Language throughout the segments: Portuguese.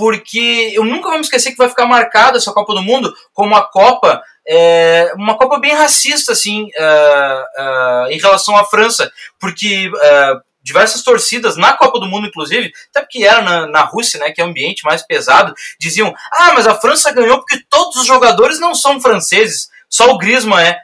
porque eu nunca vou me esquecer que vai ficar marcada essa Copa do Mundo como a Copa é, uma Copa bem racista, assim, uh, uh, em relação à França, porque uh, diversas torcidas, na Copa do Mundo, inclusive, até porque era na, na Rússia, né, que é um ambiente mais pesado, diziam: ah, mas a França ganhou porque todos os jogadores não são franceses, só o Griezmann é.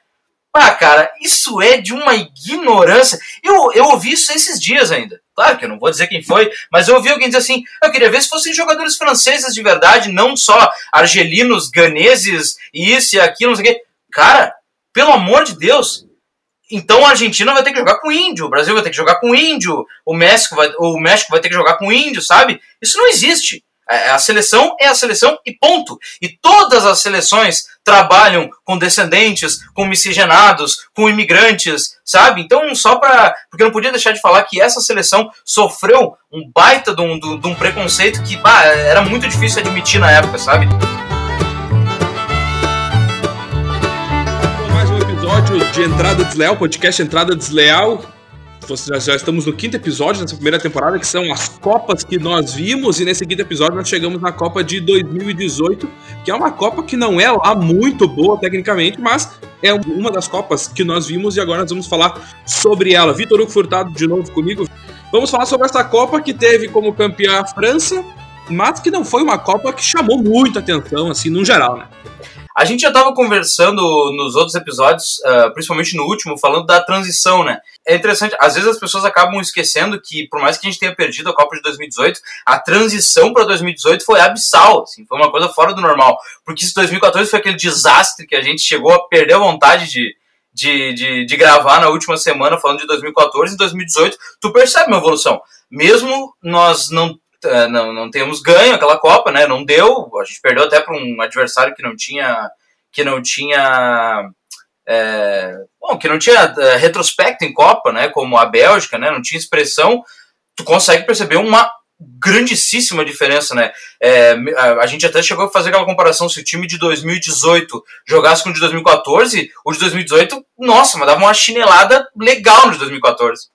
Ah, cara, isso é de uma ignorância. Eu, eu ouvi isso esses dias ainda. Claro que eu não vou dizer quem foi, mas eu ouvi alguém dizer assim: eu queria ver se fossem jogadores franceses de verdade, não só argelinos, ganeses, isso e aquilo, não sei o quê. Cara, pelo amor de Deus. Então a Argentina vai ter que jogar com índio, o Brasil vai ter que jogar com índio, o México vai, o México vai ter que jogar com índio, sabe? Isso não existe. É, a seleção é a seleção e ponto. E todas as seleções trabalham com descendentes, com miscigenados, com imigrantes, sabe? Então, só para. Porque eu não podia deixar de falar que essa seleção sofreu um baita de um, de um preconceito que bah, era muito difícil admitir na época, sabe? Mais um episódio de Entrada Desleal, podcast Entrada Desleal já estamos no quinto episódio dessa primeira temporada, que são as Copas que nós vimos, e nesse quinto episódio nós chegamos na Copa de 2018, que é uma Copa que não é lá muito boa tecnicamente, mas é uma das Copas que nós vimos e agora nós vamos falar sobre ela. Vitor Hugo Furtado de novo comigo. Vamos falar sobre essa Copa que teve como campeã a França, mas que não foi uma Copa que chamou muita atenção, assim, no geral, né? A gente já estava conversando nos outros episódios, uh, principalmente no último, falando da transição, né? É interessante, às vezes as pessoas acabam esquecendo que, por mais que a gente tenha perdido a Copa de 2018, a transição para 2018 foi abissal, assim, foi uma coisa fora do normal. Porque se 2014 foi aquele desastre que a gente chegou a perder a vontade de, de, de, de, gravar na última semana falando de 2014 e 2018, tu percebe uma evolução. Mesmo nós não não, não temos ganho aquela Copa, né? Não deu. A gente perdeu até para um adversário que não tinha que não tinha é, bom, que não tinha é, retrospecto em Copa, né? Como a Bélgica, né? Não tinha expressão. Tu consegue perceber uma grandíssima diferença, né? É, a gente até chegou a fazer aquela comparação se o time de 2018 jogasse com o de 2014, o de 2018, nossa, mas dava uma chinelada legal no de 2014.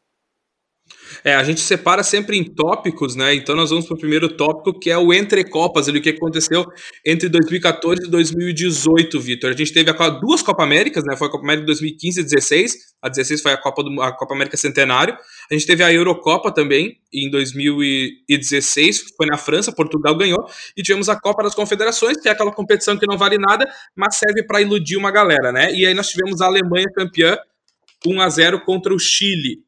É, a gente separa sempre em tópicos, né? Então nós vamos para o primeiro tópico, que é o entre copas, ali, o que aconteceu entre 2014 e 2018, Vitor. A gente teve a, duas Copa Américas, né? Foi a Copa América de 2015 e 16. A 16 foi a Copa, do, a Copa América Centenário. A gente teve a Eurocopa também, em 2016, foi na França, Portugal ganhou. E tivemos a Copa das Confederações, que é aquela competição que não vale nada, mas serve para iludir uma galera, né? E aí nós tivemos a Alemanha campeã 1 a 0 contra o Chile.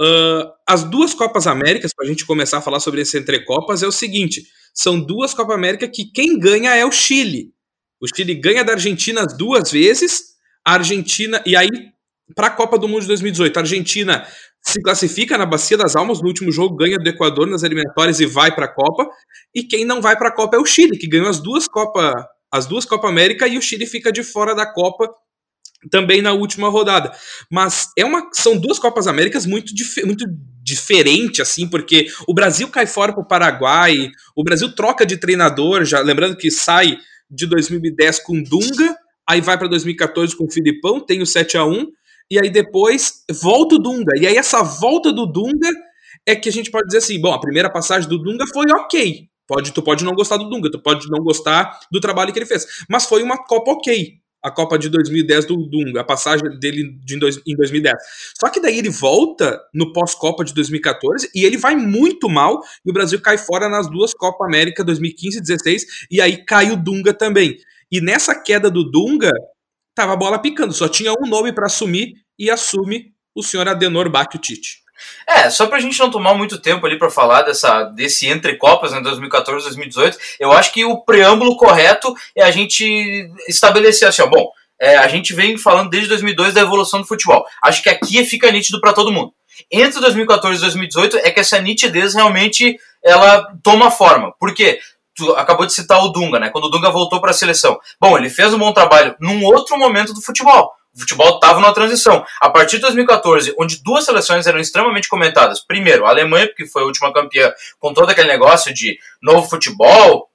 Uh, as duas Copas Américas, para a gente começar a falar sobre esse entre Copas, é o seguinte: são duas Copas América que quem ganha é o Chile. O Chile ganha da Argentina as duas vezes, a Argentina. E aí, para a Copa do Mundo de 2018, a Argentina se classifica na Bacia das Almas no último jogo, ganha do Equador nas eliminatórias e vai para a Copa. E quem não vai para a Copa é o Chile, que ganhou as duas Copa, as duas Copa América e o Chile fica de fora da Copa também na última rodada. Mas é uma, são duas Copas Américas muito, dif muito diferentes, assim, porque o Brasil cai fora para o Paraguai, o Brasil troca de treinador, já lembrando que sai de 2010 com Dunga, aí vai para 2014 com o Filipão, tem o 7 a 1 e aí depois volta o Dunga. E aí essa volta do Dunga é que a gente pode dizer assim, bom, a primeira passagem do Dunga foi ok. Pode, tu pode não gostar do Dunga, tu pode não gostar do trabalho que ele fez, mas foi uma Copa ok a Copa de 2010 do Dunga, a passagem dele de em 2010. Só que daí ele volta no pós-Copa de 2014 e ele vai muito mal e o Brasil cai fora nas duas Copa América 2015 e 2016 e aí cai o Dunga também. E nessa queda do Dunga, tava a bola picando, só tinha um nome para assumir e assume o senhor Adenor Tite. É, só pra gente não tomar muito tempo ali para falar dessa, desse entre Copas, né, 2014 2018, eu acho que o preâmbulo correto é a gente estabelecer assim, ó, bom, é, a gente vem falando desde 2002 da evolução do futebol. Acho que aqui fica nítido para todo mundo. Entre 2014 e 2018 é que essa nitidez realmente ela toma forma. Por quê? Tu acabou de citar o Dunga, né? Quando o Dunga voltou para a seleção. Bom, ele fez um bom trabalho num outro momento do futebol o futebol estava numa transição. A partir de 2014, onde duas seleções eram extremamente comentadas. Primeiro, a Alemanha, porque foi a última campeã, com todo aquele negócio de novo futebol,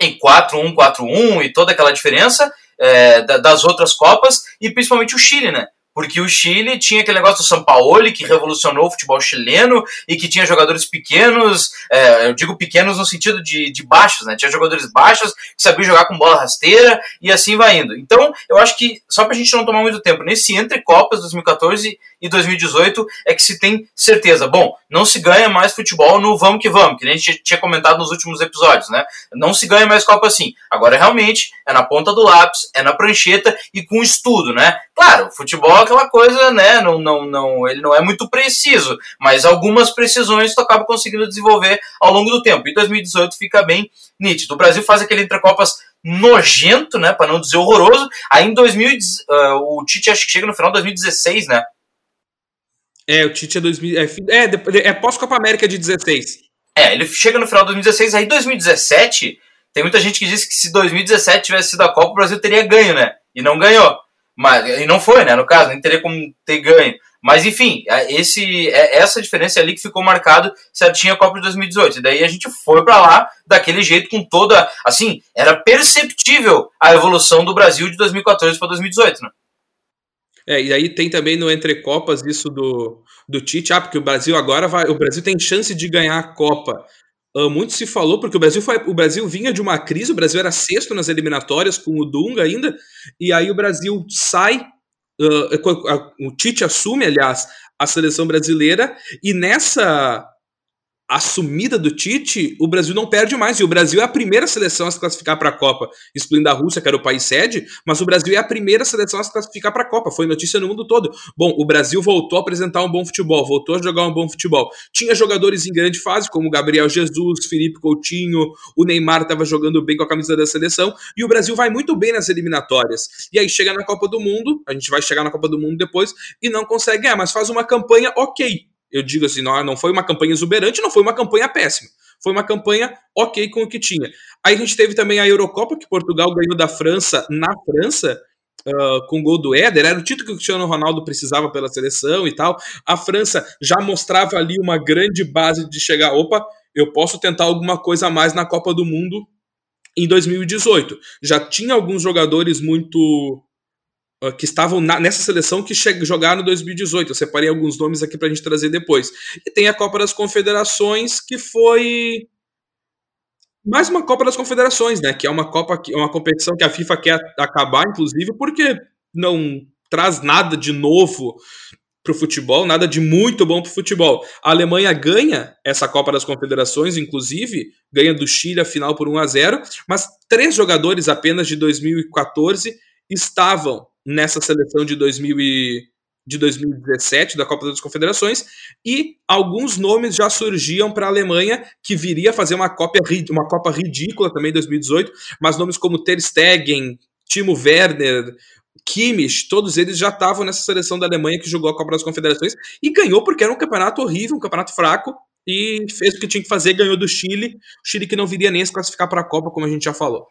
em 4-1, 4-1 e toda aquela diferença é, das outras Copas, e principalmente o Chile, né? Porque o Chile tinha aquele negócio do São Paulo que revolucionou o futebol chileno e que tinha jogadores pequenos, é, eu digo pequenos no sentido de, de baixos, né? Tinha jogadores baixos que sabiam jogar com bola rasteira e assim vai indo. Então, eu acho que, só pra gente não tomar muito tempo, nesse entre Copas 2014 e 2018 é que se tem certeza. Bom, não se ganha mais futebol no vamos que vamos, que a gente tinha comentado nos últimos episódios, né? Não se ganha mais Copa assim. Agora, realmente, é na ponta do lápis, é na prancheta e com estudo, né? Claro, futebol aquela coisa, né? Não, não, não, ele não é muito preciso, mas algumas precisões tu acaba conseguindo desenvolver ao longo do tempo. E 2018 fica bem nítido. O Brasil faz aquele entre Copas nojento, né? Para não dizer horroroso. Aí em 2000, uh, ah, o Tite acho que chega no final de 2016, né? É, o Tite é 2000. É, é, é pós-Copa América de 16. É, ele chega no final de 2016, aí 2017, tem muita gente que diz que se 2017 tivesse sido a Copa, o Brasil teria ganho, né? E não ganhou. Mas, e não foi, né? No caso, nem teria como ter ganho. Mas enfim, é, esse, é essa diferença ali que ficou marcado certinho a Copa de 2018. E daí a gente foi para lá daquele jeito com toda. Assim, era perceptível a evolução do Brasil de 2014 para 2018, né? É, e aí tem também no Entre Copas isso do, do Tite, ah, porque o Brasil agora vai. O Brasil tem chance de ganhar a Copa. Uh, muito se falou, porque o Brasil, foi, o Brasil vinha de uma crise, o Brasil era sexto nas eliminatórias com o Dunga ainda, e aí o Brasil sai, uh, o Tite assume, aliás, a seleção brasileira, e nessa assumida do Tite, o Brasil não perde mais. E o Brasil é a primeira seleção a se classificar para a Copa, excluindo a Rússia, que era o país sede, mas o Brasil é a primeira seleção a se classificar para a Copa. Foi notícia no mundo todo. Bom, o Brasil voltou a apresentar um bom futebol, voltou a jogar um bom futebol. Tinha jogadores em grande fase, como Gabriel Jesus, Felipe Coutinho, o Neymar estava jogando bem com a camisa da seleção, e o Brasil vai muito bem nas eliminatórias. E aí chega na Copa do Mundo, a gente vai chegar na Copa do Mundo depois, e não consegue ganhar, mas faz uma campanha ok eu digo assim, não, não foi uma campanha exuberante, não foi uma campanha péssima. Foi uma campanha ok com o que tinha. Aí a gente teve também a Eurocopa, que Portugal ganhou da França na França, Uh, com o gol do Éder, era o título que o Cristiano Ronaldo precisava pela seleção e tal. A França já mostrava ali uma grande base de chegar, opa, eu posso tentar alguma coisa a mais na Copa do Mundo em 2018. Já tinha alguns jogadores muito que estavam na, nessa seleção que jogaram em 2018. Eu separei alguns nomes aqui para a gente trazer depois. E tem a Copa das Confederações, que foi mais uma Copa das Confederações, né? Que é uma Copa, uma competição que a FIFA quer acabar, inclusive, porque não traz nada de novo para o futebol, nada de muito bom para o futebol. A Alemanha ganha essa Copa das Confederações, inclusive, ganha do Chile a final por 1 a 0 mas três jogadores apenas de 2014 estavam nessa seleção de 2000 e, de 2017 da Copa das Confederações e alguns nomes já surgiam para a Alemanha que viria fazer uma Copa, uma Copa ridícula também em 2018, mas nomes como Ter Stegen, Timo Werner, Kimmich, todos eles já estavam nessa seleção da Alemanha que jogou a Copa das Confederações e ganhou porque era um campeonato horrível, um campeonato fraco e fez o que tinha que fazer, ganhou do Chile, o Chile que não viria nem se classificar para a Copa, como a gente já falou.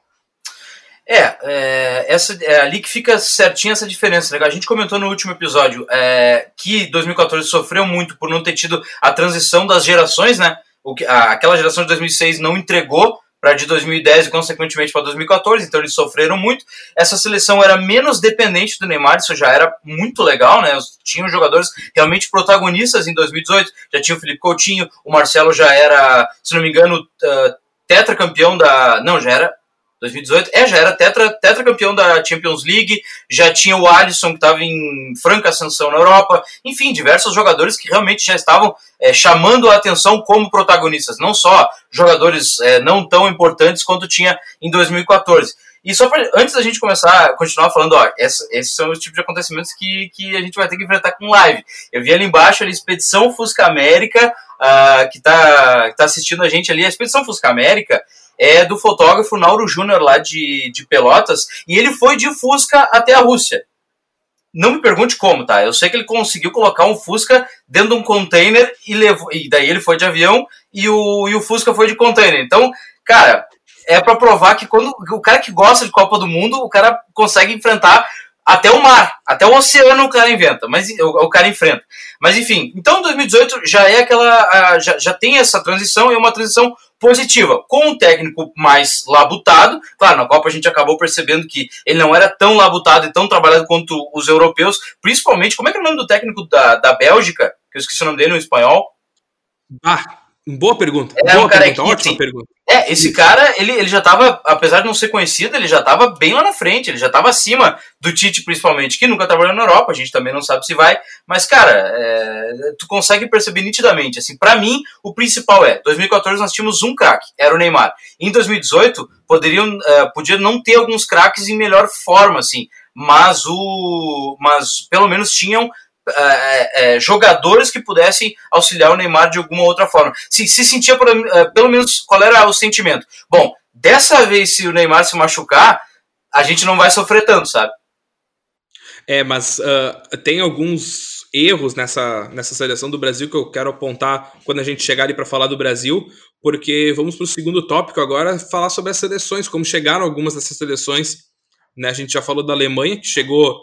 É, é, essa, é ali que fica certinha essa diferença. Né? A gente comentou no último episódio é, que 2014 sofreu muito por não ter tido a transição das gerações, né? O que, a, aquela geração de 2006 não entregou para de 2010 e consequentemente para 2014, então eles sofreram muito. Essa seleção era menos dependente do Neymar, isso já era muito legal, né? Tinham jogadores realmente protagonistas em 2018, já tinha o Felipe Coutinho, o Marcelo já era, se não me engano, uh, tetracampeão da. Não, já era 2018, é, já era tetra, tetracampeão da Champions League, já tinha o Alisson que estava em franca ascensão na Europa, enfim, diversos jogadores que realmente já estavam é, chamando a atenção como protagonistas, não só jogadores é, não tão importantes quanto tinha em 2014. E só pra, antes da gente começar, continuar falando, ó, essa, esses são os tipos de acontecimentos que, que a gente vai ter que enfrentar com live. Eu vi ali embaixo a Expedição Fusca América, uh, que está tá assistindo a gente ali. A Expedição Fusca América é do fotógrafo Nauro Júnior lá de, de Pelotas, e ele foi de Fusca até a Rússia. Não me pergunte como, tá? Eu sei que ele conseguiu colocar um Fusca dentro de um container e levou. E daí ele foi de avião e o, e o Fusca foi de container. Então, cara, é para provar que quando o cara que gosta de Copa do Mundo, o cara consegue enfrentar até o mar, até o oceano o cara inventa, mas o, o cara enfrenta. Mas enfim, então 2018 já é aquela. Já, já tem essa transição, e é uma transição positiva, com um técnico mais labutado. Claro, na Copa a gente acabou percebendo que ele não era tão labutado e tão trabalhado quanto os europeus, principalmente, como é que é o nome do técnico da, da Bélgica? Que eu esqueci o nome dele no espanhol. Ah, Boa pergunta. É Boa um pergunta, que, ótima sim. pergunta. É, esse cara, ele, ele já tava, apesar de não ser conhecido, ele já tava bem lá na frente, ele já tava acima do Tite, principalmente, que nunca trabalhou na Europa, a gente também não sabe se vai, mas, cara, é, tu consegue perceber nitidamente, assim, para mim, o principal é, 2014 nós tínhamos um craque, era o Neymar. Em 2018, poderiam, uh, podia não ter alguns craques em melhor forma, assim, mas o, mas pelo menos tinham é, é, jogadores que pudessem auxiliar o Neymar de alguma outra forma. Se, se sentia, por, é, pelo menos, qual era o sentimento? Bom, dessa vez, se o Neymar se machucar, a gente não vai sofrer tanto, sabe? É, mas uh, tem alguns erros nessa, nessa seleção do Brasil que eu quero apontar quando a gente chegar ali para falar do Brasil, porque vamos para o segundo tópico agora, falar sobre as seleções, como chegaram algumas dessas seleções. Né? A gente já falou da Alemanha, que chegou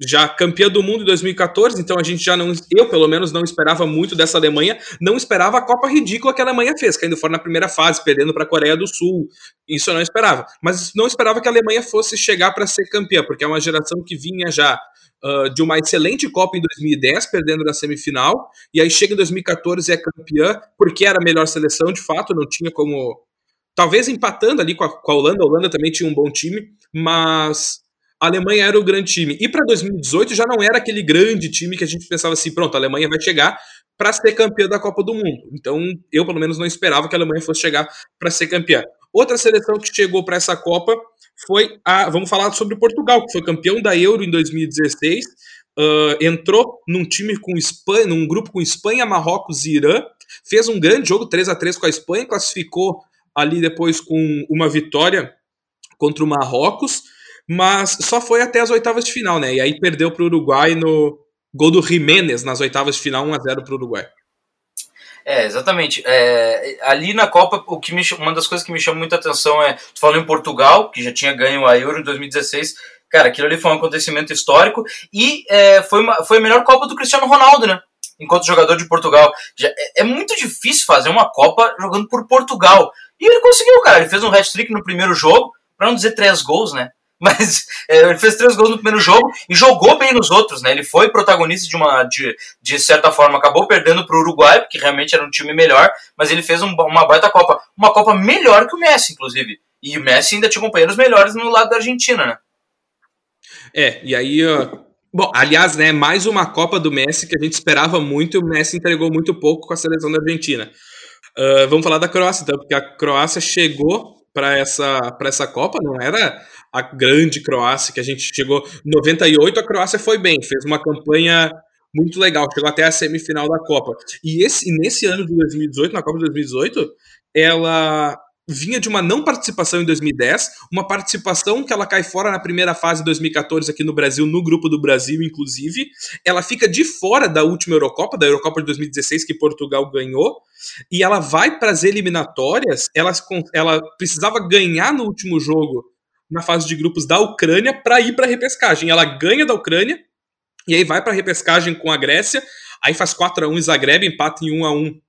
já campeã do mundo em 2014, então a gente já não, eu pelo menos não esperava muito dessa Alemanha, não esperava a Copa ridícula que a Alemanha fez, caindo fora na primeira fase, perdendo para a Coreia do Sul. Isso eu não esperava, mas não esperava que a Alemanha fosse chegar para ser campeã, porque é uma geração que vinha já uh, de uma excelente Copa em 2010, perdendo na semifinal, e aí chega em 2014 e é campeã, porque era a melhor seleção, de fato, não tinha como talvez empatando ali com a, com a Holanda, a Holanda também tinha um bom time, mas a Alemanha era o grande time. E para 2018 já não era aquele grande time que a gente pensava assim, pronto, a Alemanha vai chegar para ser campeã da Copa do Mundo. Então, eu pelo menos não esperava que a Alemanha fosse chegar para ser campeã. Outra seleção que chegou para essa Copa foi a, vamos falar sobre Portugal, que foi campeão da Euro em 2016. Uh, entrou num time com Espanha, num grupo com Espanha, Marrocos e Irã, fez um grande jogo 3 a 3 com a Espanha, classificou ali depois com uma vitória contra o Marrocos mas só foi até as oitavas de final, né? E aí perdeu para o Uruguai no gol do Jiménez nas oitavas de final, 1x0 para o Uruguai. É, exatamente. É, ali na Copa, o que me, uma das coisas que me chama muita atenção é, tu falou em Portugal, que já tinha ganho a Euro em 2016, cara, aquilo ali foi um acontecimento histórico e é, foi, uma, foi a melhor Copa do Cristiano Ronaldo, né? Enquanto jogador de Portugal. Já, é, é muito difícil fazer uma Copa jogando por Portugal. E ele conseguiu, cara. Ele fez um hat-trick no primeiro jogo, para não dizer três gols, né? Mas é, ele fez três gols no primeiro jogo e jogou bem nos outros, né? Ele foi protagonista de uma, de, de certa forma, acabou perdendo para o Uruguai, porque realmente era um time melhor, mas ele fez um, uma baita Copa, uma Copa melhor que o Messi, inclusive. E o Messi ainda tinha companheiros melhores no lado da Argentina, né? É, e aí, uh, bom, aliás, né, mais uma Copa do Messi que a gente esperava muito e o Messi entregou muito pouco com a seleção da Argentina. Uh, vamos falar da Croácia, então, porque a Croácia chegou para essa, essa Copa, não era a grande Croácia que a gente chegou. 98 a Croácia foi bem, fez uma campanha muito legal, chegou até a semifinal da Copa. E esse, nesse ano de 2018, na Copa de 2018, ela vinha de uma não participação em 2010, uma participação que ela cai fora na primeira fase de 2014 aqui no Brasil, no grupo do Brasil, inclusive. Ela fica de fora da última Eurocopa, da Eurocopa de 2016 que Portugal ganhou, e ela vai para as eliminatórias. Ela, ela precisava ganhar no último jogo na fase de grupos da Ucrânia para ir para a repescagem. Ela ganha da Ucrânia e aí vai para a repescagem com a Grécia, aí faz 4 a 1 em Zagreb, empata em 1 a 1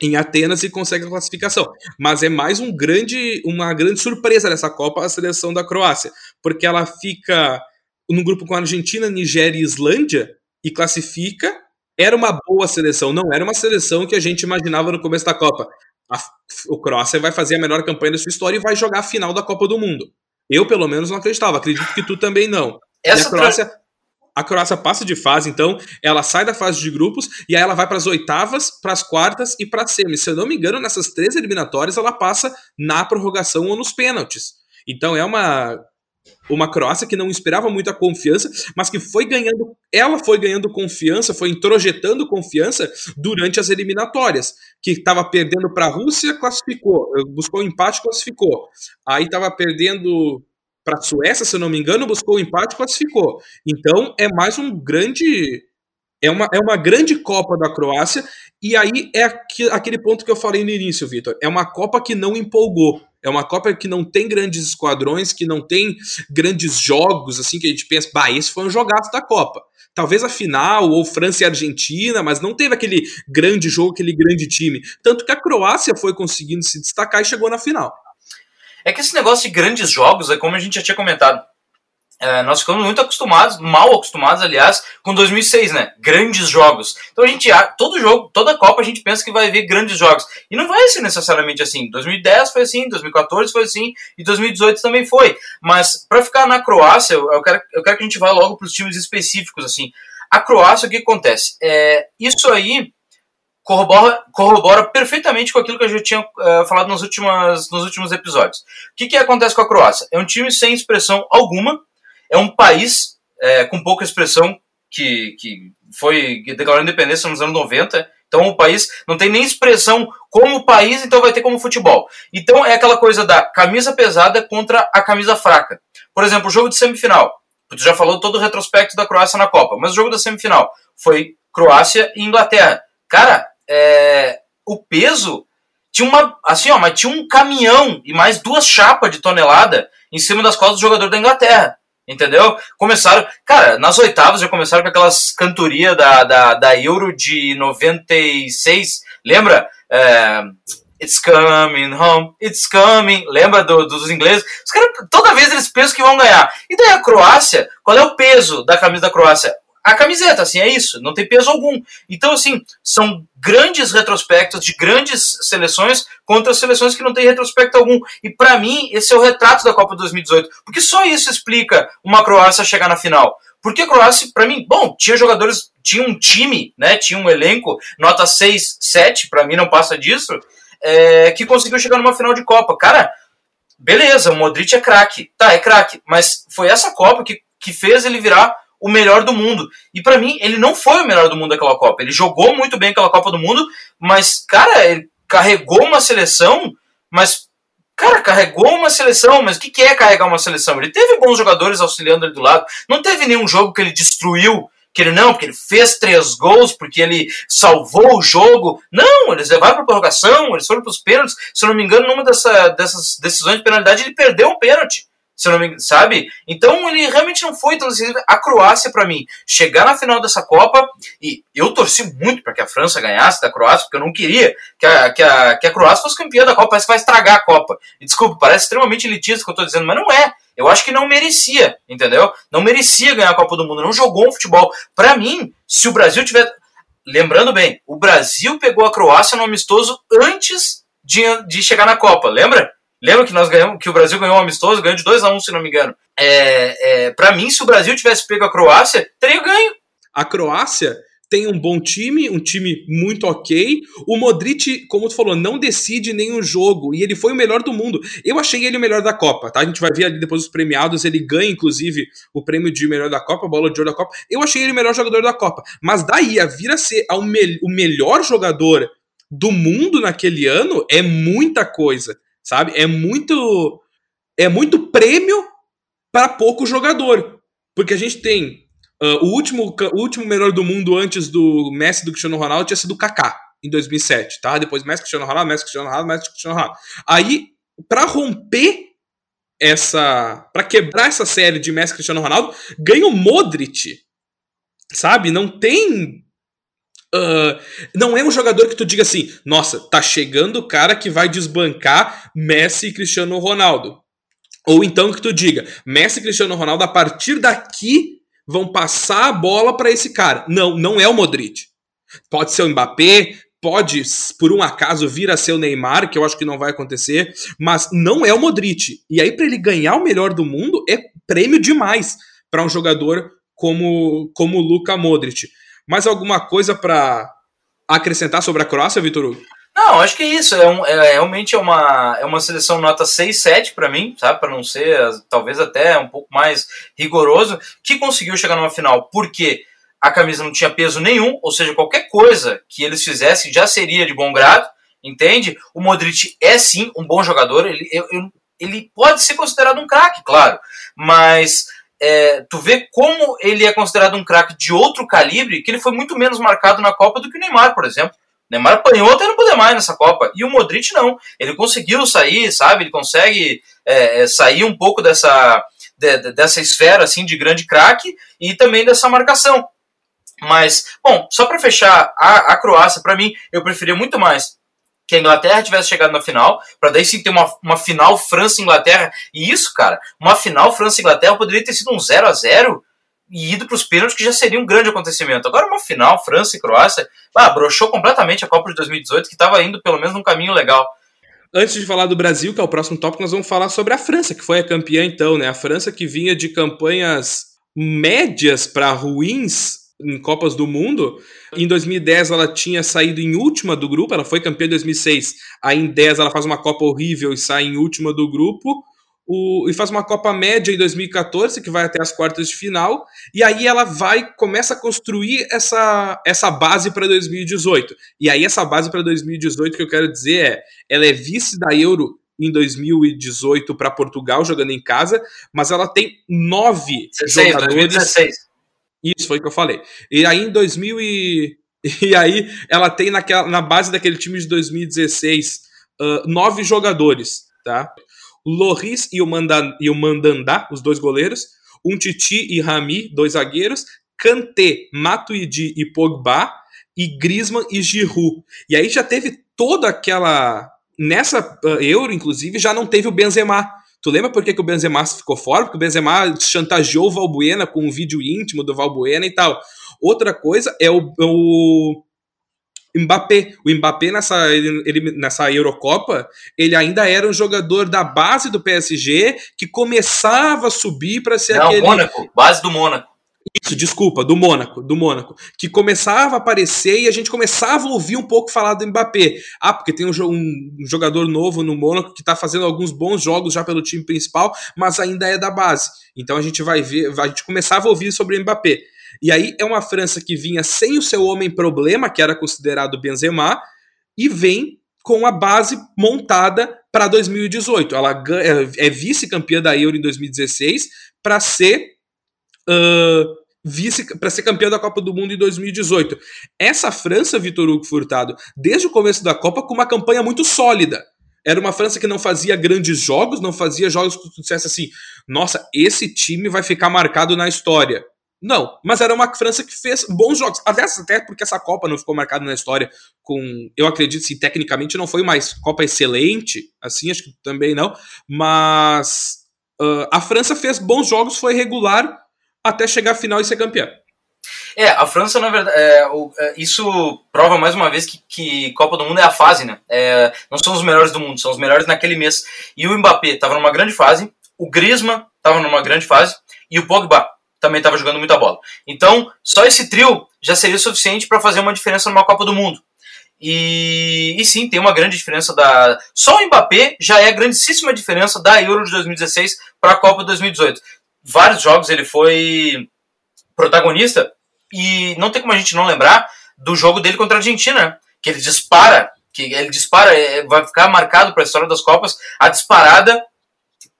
em Atenas e consegue a classificação. Mas é mais um grande, uma grande surpresa dessa Copa a seleção da Croácia, porque ela fica no grupo com a Argentina, Nigéria e Islândia e classifica. Era uma boa seleção, não era uma seleção que a gente imaginava no começo da Copa. A, o Croácia vai fazer a melhor campanha da sua história e vai jogar a final da Copa do Mundo. Eu, pelo menos, não acreditava. Acredito que tu também não. Essa a Croácia, a Croácia passa de fase, então ela sai da fase de grupos e aí ela vai para as oitavas, para as quartas e para a semi. Se eu não me engano, nessas três eliminatórias ela passa na prorrogação ou nos pênaltis. Então é uma uma Croácia que não esperava muita confiança, mas que foi ganhando, ela foi ganhando confiança, foi introjetando confiança durante as eliminatórias, que estava perdendo para a Rússia, classificou, buscou um empate, classificou. Aí estava perdendo para a Suécia, se eu não me engano, buscou um empate, classificou. Então é mais um grande é uma, é uma grande Copa da Croácia, e aí é aquele ponto que eu falei no início, Vitor. É uma Copa que não empolgou É uma Copa que não tem grandes esquadrões, que não tem grandes jogos, assim, que a gente pensa, bah, esse foi um jogaço da Copa. Talvez a final, ou França e Argentina, mas não teve aquele grande jogo, aquele grande time. Tanto que a Croácia foi conseguindo se destacar e chegou na final. É que esse negócio de grandes jogos, é como a gente já tinha comentado, é, nós ficamos muito acostumados, mal acostumados, aliás, com 2006, né? Grandes jogos. Então a gente, todo jogo, toda Copa a gente pensa que vai ver grandes jogos. E não vai ser necessariamente assim. 2010 foi assim, 2014 foi assim e 2018 também foi. Mas para ficar na Croácia, eu quero, eu quero que a gente vá logo para os times específicos, assim. A Croácia, o que acontece? É, isso aí corrobora, corrobora perfeitamente com aquilo que eu já tinha uh, falado nos, últimas, nos últimos episódios. O que, que acontece com a Croácia? É um time sem expressão alguma, é um país é, com pouca expressão que, que foi declarou independência nos anos 90. Então o país não tem nem expressão como país, então vai ter como futebol. Então é aquela coisa da camisa pesada contra a camisa fraca. Por exemplo, o jogo de semifinal. Tu já falou todo o retrospecto da Croácia na Copa, mas o jogo da semifinal foi Croácia e Inglaterra. Cara, é, o peso tinha uma assim ó, mas tinha um caminhão e mais duas chapas de tonelada em cima das costas do jogador da Inglaterra. Entendeu? Começaram. Cara, nas oitavas já começaram com aquelas cantorias da, da, da Euro de 96. Lembra? É, it's coming home, it's coming. Lembra do, dos ingleses? Os caras, toda vez eles pensam que vão ganhar. E daí a Croácia, qual é o peso da camisa da Croácia? A camiseta, assim, é isso, não tem peso algum. Então, assim, são grandes retrospectos de grandes seleções contra seleções que não têm retrospecto algum. E para mim, esse é o retrato da Copa 2018, porque só isso explica uma Croácia chegar na final. Porque a Croácia, para mim, bom, tinha jogadores, tinha um time, né, tinha um elenco, nota 6, 7, para mim não passa disso, é, que conseguiu chegar numa final de Copa. Cara, beleza, o Modric é craque, tá, é craque, mas foi essa Copa que, que fez ele virar o melhor do mundo. E para mim, ele não foi o melhor do mundo daquela Copa. Ele jogou muito bem aquela Copa do Mundo, mas, cara, ele carregou uma seleção, mas, cara, carregou uma seleção, mas o que, que é carregar uma seleção? Ele teve bons jogadores auxiliando ele do lado, não teve nenhum jogo que ele destruiu que ele não, porque ele fez três gols, porque ele salvou o jogo. Não, eles levaram para prorrogação, eles foram para os pênaltis. Se eu não me engano, numa dessa, dessas decisões de penalidade, ele perdeu um pênalti se não me sabe? Então ele realmente não foi tão decisivo. A Croácia, para mim, chegar na final dessa Copa, e eu torci muito para que a França ganhasse da Croácia, porque eu não queria que a, que a, que a Croácia fosse campeã da Copa, parece que vai estragar a Copa. E desculpa, parece extremamente elitista o que eu tô dizendo, mas não é. Eu acho que não merecia, entendeu? Não merecia ganhar a Copa do Mundo, não jogou um futebol. Para mim, se o Brasil tiver. Lembrando bem, o Brasil pegou a Croácia no amistoso antes de, de chegar na Copa, lembra? Lembra que nós ganhamos, que o Brasil ganhou um amistoso, ganhou de 2 a 1 um, se não me engano. É, é, para mim, se o Brasil tivesse pego a Croácia, teria ganho. A Croácia tem um bom time, um time muito ok. O Modric, como tu falou, não decide nenhum jogo e ele foi o melhor do mundo. Eu achei ele o melhor da Copa, tá? A gente vai ver ali depois os premiados, ele ganha inclusive o prêmio de melhor da Copa, a bola de ouro da Copa. Eu achei ele o melhor jogador da Copa, mas daí a vir a ser o melhor jogador do mundo naquele ano é muita coisa sabe? É muito é muito prêmio para pouco jogador, porque a gente tem uh, o último o último melhor do mundo antes do Messi do Cristiano Ronaldo tinha sido o Kaká em 2007, tá? Depois Messi Cristiano Ronaldo, Messi Cristiano Ronaldo, Messi Cristiano Ronaldo. Aí para romper essa, para quebrar essa série de Messi Cristiano Ronaldo, ganha o Modric. Sabe? Não tem Uh, não é um jogador que tu diga assim, nossa, tá chegando o cara que vai desbancar Messi e Cristiano Ronaldo. Ou então que tu diga, Messi e Cristiano Ronaldo, a partir daqui, vão passar a bola para esse cara. Não, não é o Modric. Pode ser o Mbappé, pode, por um acaso, vir a ser o Neymar, que eu acho que não vai acontecer, mas não é o Modric. E aí, para ele ganhar o melhor do mundo, é prêmio demais para um jogador como, como o Luka Modric. Mais alguma coisa para acrescentar sobre a Croácia, Vitor Hugo? Não, acho que é isso. É, um, é realmente é uma, é uma seleção nota 6, 7 para mim, sabe? Para não ser talvez até um pouco mais rigoroso, que conseguiu chegar numa final porque a camisa não tinha peso nenhum, ou seja, qualquer coisa que eles fizessem já seria de bom grado, entende? O Modric é sim um bom jogador, ele, ele pode ser considerado um craque, claro, mas é, tu vê como ele é considerado um craque de outro calibre, que ele foi muito menos marcado na Copa do que o Neymar, por exemplo. Neymar apanhou até não poder mais nessa Copa. E o Modric não. Ele conseguiu sair, sabe? Ele consegue é, é sair um pouco dessa, de, dessa esfera assim de grande craque e também dessa marcação. Mas, bom, só para fechar a, a Croácia, para mim, eu preferia muito mais que a Inglaterra tivesse chegado na final, para daí sim ter uma, uma final França-Inglaterra. E isso, cara, uma final França-Inglaterra poderia ter sido um 0 a 0 e ido para os pênaltis, que já seria um grande acontecimento. Agora, uma final França e Croácia, ah, broxou completamente a Copa de 2018, que estava indo pelo menos num caminho legal. Antes de falar do Brasil, que é o próximo tópico, nós vamos falar sobre a França, que foi a campeã então, né? A França que vinha de campanhas médias para ruins em Copas do Mundo. Em 2010 ela tinha saído em última do grupo, ela foi campeã em 2006. Aí em 10 ela faz uma Copa horrível e sai em última do grupo. O, e faz uma Copa Média em 2014, que vai até as quartas de final, e aí ela vai, começa a construir essa, essa base para 2018. E aí essa base para 2018 que eu quero dizer é, ela é vice da Euro em 2018 para Portugal, jogando em casa, mas ela tem nove 16, jogadores... 2016 isso foi o que eu falei. E aí em 2000 e, e aí ela tem naquela, na base daquele time de 2016 uh, nove jogadores, tá? Loris e o, Mandan, e o Mandandá, os dois goleiros, um Titi e Rami, dois zagueiros, Kanté, Matuidi e Pogba, e Griezmann e Giroud. E aí já teve toda aquela... Nessa uh, Euro, inclusive, já não teve o Benzema, Tu lembra por que, que o Benzema ficou fora? Porque o Benzema chantageou o Valbuena com um vídeo íntimo do Valbuena e tal. Outra coisa é o, o Mbappé. O Mbappé nessa, ele, nessa Eurocopa, ele ainda era um jogador da base do PSG que começava a subir para ser Não, aquele. Mônaco, base do Mônaco. Isso, desculpa, do Mônaco, do Mônaco, que começava a aparecer e a gente começava a ouvir um pouco falar do Mbappé. Ah, porque tem um, um jogador novo no Mônaco que está fazendo alguns bons jogos já pelo time principal, mas ainda é da base. Então a gente vai ver, a gente começava a ouvir sobre o Mbappé. E aí é uma França que vinha sem o seu homem problema, que era considerado Benzema, e vem com a base montada para 2018. Ela é, é vice-campeã da Euro em 2016 para ser para ser campeão da Copa do Mundo em 2018. Essa França, Vitor Hugo Furtado, desde o começo da Copa, com uma campanha muito sólida. Era uma França que não fazia grandes jogos, não fazia jogos que tu dissesse assim, nossa, esse time vai ficar marcado na história. Não, mas era uma França que fez bons jogos. Aliás, até porque essa Copa não ficou marcada na história com. Eu acredito que tecnicamente não foi mais Copa excelente, assim, acho que também não. Mas uh, a França fez bons jogos, foi regular, até chegar à final e ser campeã. É, a França, na verdade, é, o, é, isso prova mais uma vez que, que Copa do Mundo é a fase, né? É, não são os melhores do mundo, são os melhores naquele mês. E o Mbappé estava numa grande fase, o Griezmann estava numa grande fase e o Pogba também estava jogando muita bola. Então, só esse trio já seria suficiente para fazer uma diferença numa Copa do Mundo. E, e, sim, tem uma grande diferença da. Só o Mbappé já é a grandíssima diferença da Euro de 2016 para a Copa de 2018 vários jogos ele foi protagonista e não tem como a gente não lembrar do jogo dele contra a Argentina, que ele dispara, que ele dispara, é, vai ficar marcado para a história das Copas a disparada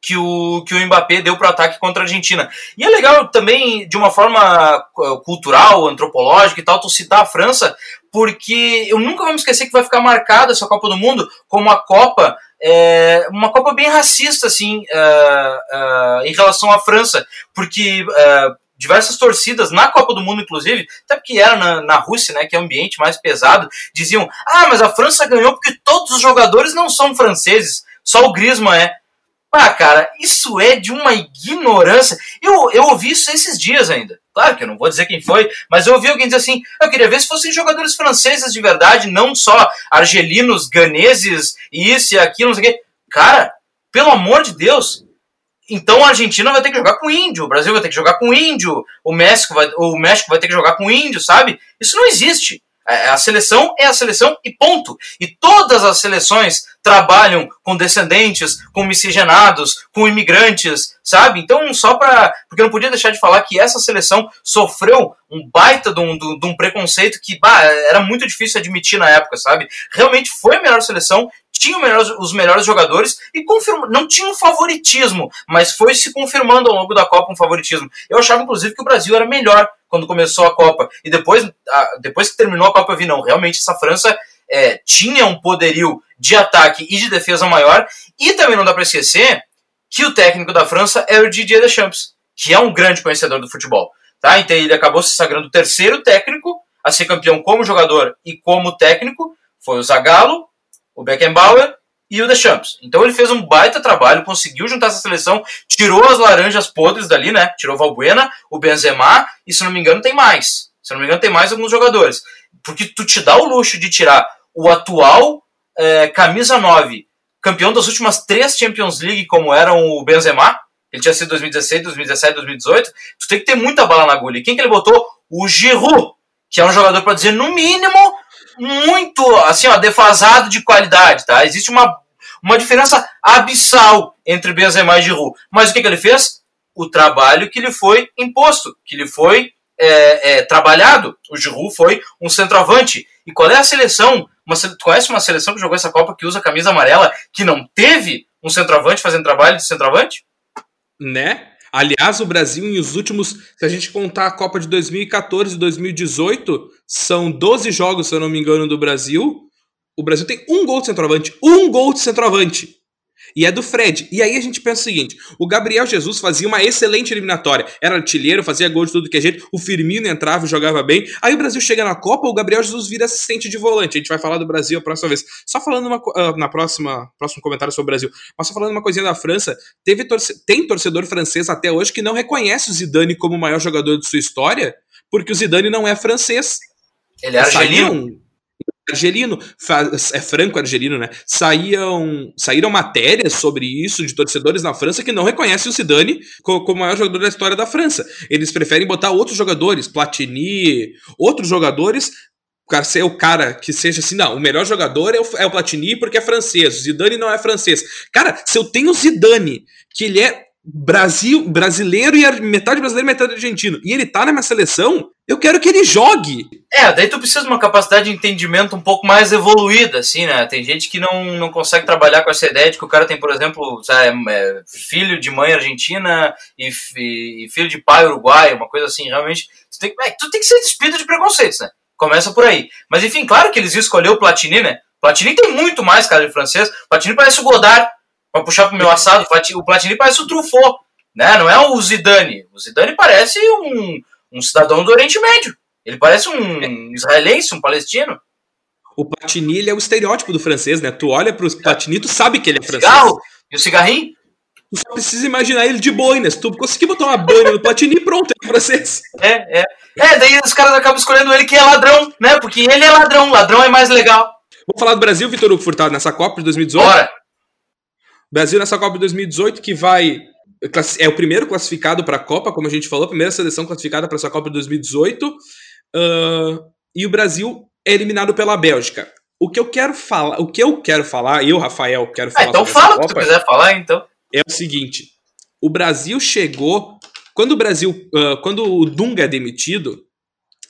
que o, que o Mbappé deu para o ataque contra a Argentina. E é legal também, de uma forma cultural, antropológica e tal, tu citar a França, porque eu nunca vou me esquecer que vai ficar marcada essa Copa do Mundo como a Copa é uma Copa bem racista, assim, uh, uh, em relação à França, porque uh, diversas torcidas, na Copa do Mundo, inclusive, até porque era na, na Rússia, né, que é um ambiente mais pesado, diziam: ah, mas a França ganhou porque todos os jogadores não são franceses, só o Griezmann é. Ah, cara, isso é de uma ignorância. Eu, eu ouvi isso esses dias ainda. Claro que eu não vou dizer quem foi, mas eu ouvi alguém dizer assim: eu queria ver se fossem jogadores franceses de verdade, não só argelinos, ganeses, isso e aquilo, não sei o quê. Cara, pelo amor de Deus. Então a Argentina vai ter que jogar com índio, o Brasil vai ter que jogar com índio, o México vai, o México vai ter que jogar com índio, sabe? Isso não existe. É, a seleção é a seleção e ponto. E todas as seleções trabalham com descendentes, com miscigenados, com imigrantes, sabe? Então, só para. Porque eu não podia deixar de falar que essa seleção sofreu um baita de um, de um preconceito que bah, era muito difícil admitir na época, sabe? Realmente foi a melhor seleção, tinha os melhores jogadores e confirma, não tinha um favoritismo, mas foi se confirmando ao longo da Copa um favoritismo. Eu achava, inclusive, que o Brasil era melhor quando começou a Copa. E depois, depois que terminou a Copa, eu vi, não, realmente essa França é, tinha um poderio de ataque e de defesa maior. E também não dá para esquecer que o técnico da França é o Didier Deschamps, que é um grande conhecedor do futebol. Tá? Então ele acabou se sagrando o terceiro técnico a ser campeão como jogador e como técnico. Foi o Zagallo, o Beckenbauer e o Deschamps. Então ele fez um baita trabalho, conseguiu juntar essa seleção, tirou as laranjas podres dali, né? Tirou o Valbuena, o Benzema e se não me engano tem mais. Se não me engano tem mais alguns jogadores. Porque tu te dá o luxo de tirar o atual é, camisa 9, campeão das últimas três Champions League, como eram o Benzema, ele tinha sido 2016, 2017, 2018, tu tem que ter muita bala na agulha. E quem que ele botou? O Giroud, que é um jogador, para dizer, no mínimo, muito, assim, ó, defasado de qualidade, tá? Existe uma uma diferença abissal entre Benzema e Giroud. Mas o que, que ele fez? O trabalho que lhe foi imposto, que lhe foi é, é, trabalhado. O Giroud foi um centroavante. E qual é a seleção? Uma, tu conhece uma seleção que jogou essa Copa que usa camisa amarela, que não teve um centroavante fazendo trabalho de centroavante? Né? Aliás, o Brasil, em os últimos, se a gente contar a Copa de 2014 e 2018, são 12 jogos, se eu não me engano, do Brasil. O Brasil tem um gol de centroavante. Um gol de centroavante. E é do Fred. E aí a gente pensa o seguinte: o Gabriel Jesus fazia uma excelente eliminatória. Era artilheiro, fazia gol de tudo que é jeito. O Firmino entrava e jogava bem. Aí o Brasil chega na Copa, o Gabriel Jesus vira assistente de volante. A gente vai falar do Brasil a próxima vez. Só falando uma, uh, na próxima próximo comentário sobre o Brasil. Mas só falando uma coisinha da França. Teve torce tem torcedor francês até hoje que não reconhece o Zidane como o maior jogador de sua história, porque o Zidane não é francês. Ele é argelino argelino, é franco-argelino, né? Saíam, saíram matérias sobre isso de torcedores na França que não reconhecem o Zidane como o maior jogador da história da França. Eles preferem botar outros jogadores, Platini, outros jogadores cara ser o cara que seja assim, não, o melhor jogador é o, é o Platini porque é francês, o Zidane não é francês. Cara, se eu tenho o Zidane, que ele é Brasil, brasileiro e metade brasileiro metade argentino, e ele tá na minha seleção, eu quero que ele jogue. É, daí tu precisa de uma capacidade de entendimento um pouco mais evoluída, assim, né? Tem gente que não, não consegue trabalhar com essa ideia de que o cara tem, por exemplo, sabe, é, filho de mãe argentina e, e, filho de pai uruguaio, uma coisa assim, realmente. Tu tem, é, tu tem que ser despido de preconceitos, né? Começa por aí. Mas enfim, claro que eles iam escolher o Platini, né? Platini tem muito mais cara de francês. Platini parece o Godard Pra puxar pro meu assado, o Platini parece o Truffaut, né? Não é o Zidane. O Zidane parece um, um cidadão do Oriente Médio. Ele parece um israelense, um palestino. O Platini ele é o estereótipo do francês, né? Tu olha pro Platini, tu sabe que ele é francês. Cigarro? E o cigarrinho? Tu só precisa imaginar ele de boinas. Tu conseguir botar uma boina no Platini pronto, é francês. É, é. É, daí os caras acabam escolhendo ele que é ladrão, né? Porque ele é ladrão, ladrão é mais legal. Vamos falar do Brasil, Vitor Hugo Furtado, nessa Copa de 2018? Bora! Brasil nessa Copa de 2018 que vai é o primeiro classificado para a Copa, como a gente falou, a primeira seleção classificada para essa Copa de 2018. Uh, e o Brasil é eliminado pela Bélgica. O que eu quero falar, o que eu quero falar, eu, Rafael, quero falar. Ah, então fala o que tu quiser falar, então. É o seguinte: o Brasil chegou. Quando o Brasil. Uh, quando o Dunga é demitido,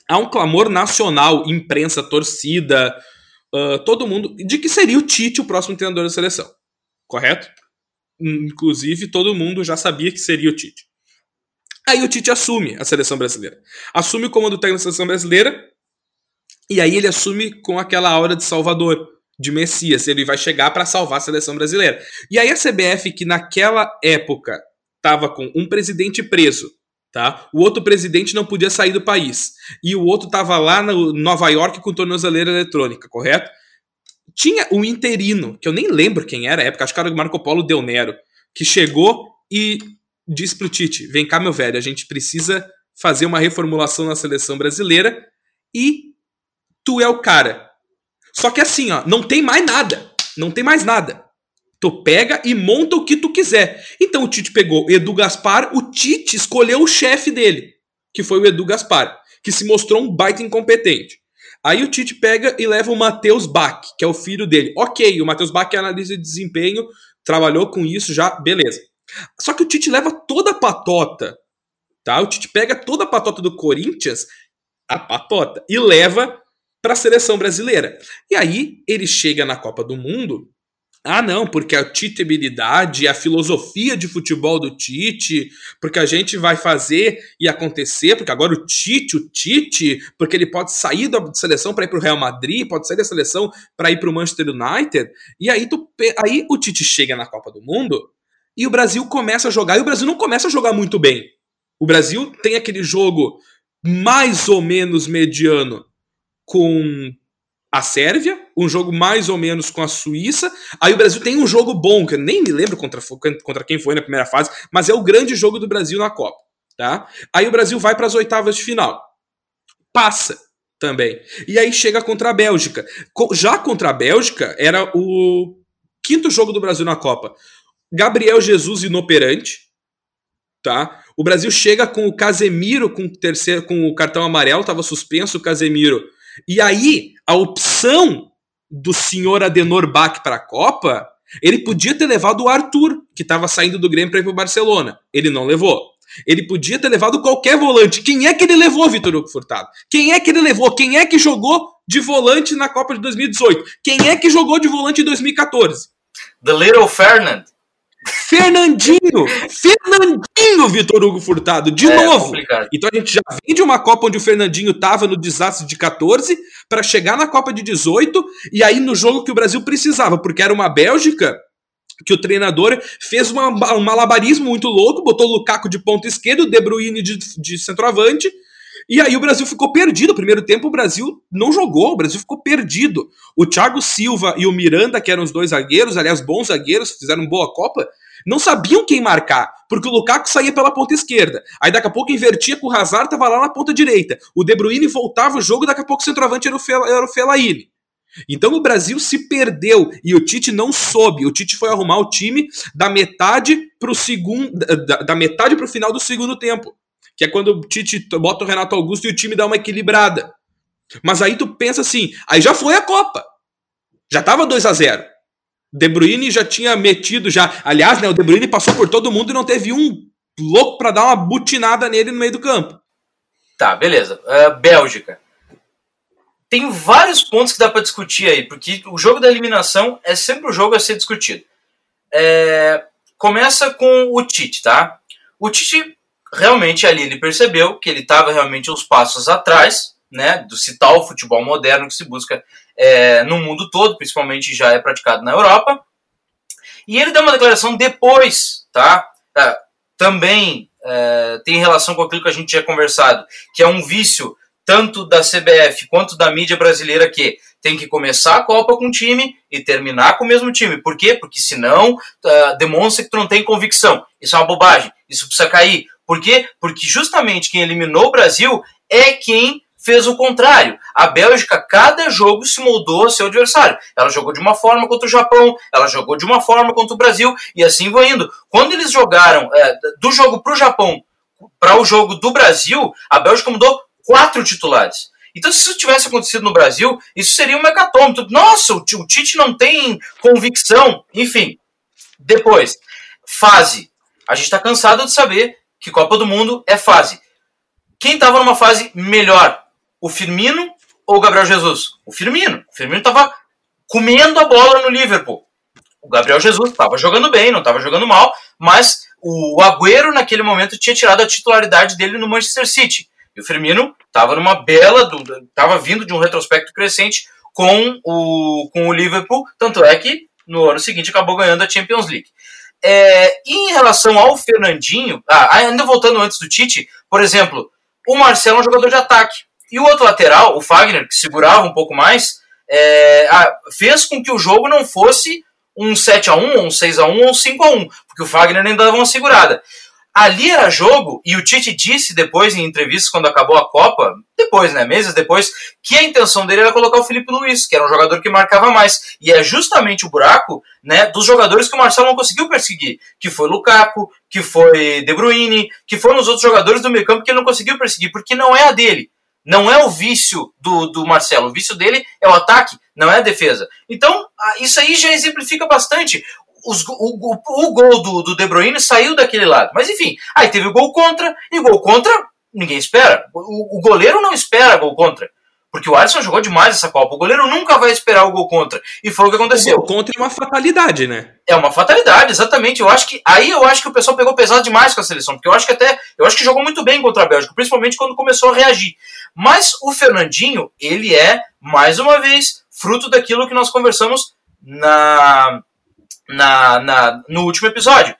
há um clamor nacional, imprensa, torcida, uh, todo mundo, de que seria o Tite o próximo treinador da seleção correto? Inclusive, todo mundo já sabia que seria o Tite. Aí o Tite assume a seleção brasileira. Assume o comando técnico da seleção brasileira. E aí ele assume com aquela aura de Salvador, de Messias. Ele vai chegar para salvar a seleção brasileira. E aí a CBF, que naquela época estava com um presidente preso, tá? O outro presidente não podia sair do país. E o outro estava lá no Nova York com tornozeleira eletrônica, correto? Tinha um interino, que eu nem lembro quem era, época, acho que era o Marco Polo Del Nero, que chegou e disse pro Tite: vem cá, meu velho, a gente precisa fazer uma reformulação na seleção brasileira e tu é o cara. Só que assim, ó, não tem mais nada. Não tem mais nada. Tu pega e monta o que tu quiser. Então o Tite pegou Edu Gaspar, o Tite escolheu o chefe dele, que foi o Edu Gaspar, que se mostrou um baita incompetente. Aí o Tite pega e leva o Matheus Bach, que é o filho dele. Ok, o Matheus Bach é analista de desempenho, trabalhou com isso já, beleza. Só que o Tite leva toda a patota, tá? O Tite pega toda a patota do Corinthians, a patota, e leva para a seleção brasileira. E aí ele chega na Copa do Mundo Ah, não, porque a titebilidade, a filosofia de futebol do Tite, porque a gente vai fazer e acontecer, porque agora o Tite, o Tite, porque ele pode sair da seleção para ir para o Real Madrid, pode sair da seleção para ir para o Manchester United, e aí, tu, aí o Tite chega na Copa do Mundo e o Brasil começa a jogar, e o Brasil não começa a jogar muito bem. O Brasil tem aquele jogo mais ou menos mediano com a Sérvia, um jogo mais ou menos com a Suíça. Aí o Brasil tem um jogo bom, que eu nem me lembro contra, contra quem foi na primeira fase, mas é o grande jogo do Brasil na Copa. Tá? Aí o Brasil vai para as oitavas de final. Passa também. E aí chega contra a Bélgica. Já contra a Bélgica, era o quinto jogo do Brasil na Copa. Gabriel Jesus inoperante. Tá? O Brasil chega com o Casemiro com terceiro com o cartão amarelo, estava suspenso o Casemiro e aí, a opção do senhor Adenor Bach para a Copa, ele podia ter levado o Arthur, que estava saindo do Grêmio para ir para o Barcelona. Ele não levou. Ele podia ter levado qualquer volante. Quem é que ele levou, Vitor Hugo Furtado? Quem é que ele levou? Quem é que jogou de volante na Copa de 2018? Quem é que jogou de volante em 2014? The Little Fernand. Fernandinho! Fernandinho, Vitor Hugo Furtado, de é, novo. Complicado. Então a gente já vem de uma Copa onde o Fernandinho estava no desastre de 14 para chegar na Copa de 18 e aí no jogo que o Brasil precisava, porque era uma Bélgica que o treinador fez uma, um malabarismo muito louco, botou o Lukaku de ponta esquerda, o De Bruyne de, de centroavante, e aí o Brasil ficou perdido. Primeiro tempo o Brasil não jogou, o Brasil ficou perdido. O Thiago Silva e o Miranda, que eram os dois zagueiros, aliás, bons zagueiros, fizeram boa Copa, não sabiam quem marcar, porque o Lukaku saía pela ponta esquerda. Aí daqui a pouco invertia com o Hazard, tava lá na ponta direita. O De Bruyne voltava o jogo, daqui a pouco o centroavante era o, Fel, era o Fellaini. Então o Brasil se perdeu e o Tite não soube. O Tite foi arrumar o time da metade pro segundo, da, da metade pro final do segundo tempo que é quando o Tite bota o Renato Augusto e o time dá uma equilibrada. Mas aí tu pensa assim, aí já foi a Copa. Já tava 2 a 0 De Bruyne já tinha metido já. Aliás, né, o De Bruyne passou por todo mundo e não teve um louco para dar uma butinada nele no meio do campo. Tá, beleza. Uh, Bélgica. Tem vários pontos que dá para discutir aí, porque o jogo da eliminação é sempre o jogo a ser discutido. É... Começa com o Tite, tá? O Tite realmente ali ele percebeu que ele estava realmente uns passos atrás, né, do se tal futebol moderno que se busca é, no mundo todo, principalmente já é praticado na Europa. E ele deu uma declaração depois, tá? É, também é, tem relação com aquilo que a gente tinha conversado, que é um vício tanto da CBF quanto da mídia brasileira que tem que começar a Copa com um time e terminar com o mesmo time. Por quê? Porque senão uh, demonstra que tu não tem convicção. Isso é uma bobagem. Isso precisa cair. Por quê? Porque justamente quem eliminou o Brasil é quem fez o contrário. A Bélgica, cada jogo se moldou a seu adversário. Ela jogou de uma forma contra o Japão, ela jogou de uma forma contra o Brasil, e assim vai indo. Quando eles jogaram é, do jogo para o Japão para o jogo do Brasil, a Bélgica mudou quatro titulares. Então, se isso tivesse acontecido no Brasil, isso seria um megatômetro. Nossa, o Tite não tem convicção. Enfim, depois, fase. A gente está cansado de saber que Copa do Mundo é fase. Quem estava numa fase melhor? O Firmino ou o Gabriel Jesus? O Firmino. O Firmino estava comendo a bola no Liverpool. O Gabriel Jesus estava jogando bem, não estava jogando mal, mas o Agüero naquele momento tinha tirado a titularidade dele no Manchester City. E o Firmino estava numa bela, estava vindo de um retrospecto crescente com o, com o Liverpool, tanto é que no ano seguinte acabou ganhando a Champions League. É, em relação ao Fernandinho, ah, ainda voltando antes do Tite, por exemplo, o Marcelo é um jogador de ataque. E o outro lateral, o Fagner, que segurava um pouco mais, é, ah, fez com que o jogo não fosse um 7 a 1 um 6 a 1 ou um 5 a 1 porque o Fagner ainda dava uma segurada. Ali era jogo, e o Tite disse depois em entrevistas quando acabou a Copa, depois, né, meses depois, que a intenção dele era colocar o Felipe Luiz, que era um jogador que marcava mais. E é justamente o buraco, né, dos jogadores que o Marcelo não conseguiu perseguir, que foi Lukaku, que foi De Bruyne, que foram os outros jogadores do meio campo que ele não conseguiu perseguir, porque não é a dele. Não é o vício do, do Marcelo. O vício dele é o ataque, não é a defesa. Então, isso aí já exemplifica bastante os, o, o, o, gol do, do De Bruyne saiu daquele lado. Mas enfim, aí teve o gol contra, e o gol contra ninguém espera. O, o goleiro não espera gol contra. Porque o Alisson jogou demais essa Copa. O goleiro nunca vai esperar o gol contra. E foi o que aconteceu. O gol contra é uma fatalidade, né? É uma fatalidade, exatamente. Eu acho que aí eu acho que o pessoal pegou pesado demais com a seleção, porque eu acho que até eu acho que jogou muito bem contra a Bélgica, principalmente quando começou a reagir. Mas o Fernandinho, ele é mais uma vez fruto daquilo que nós conversamos na, na, na no último episódio.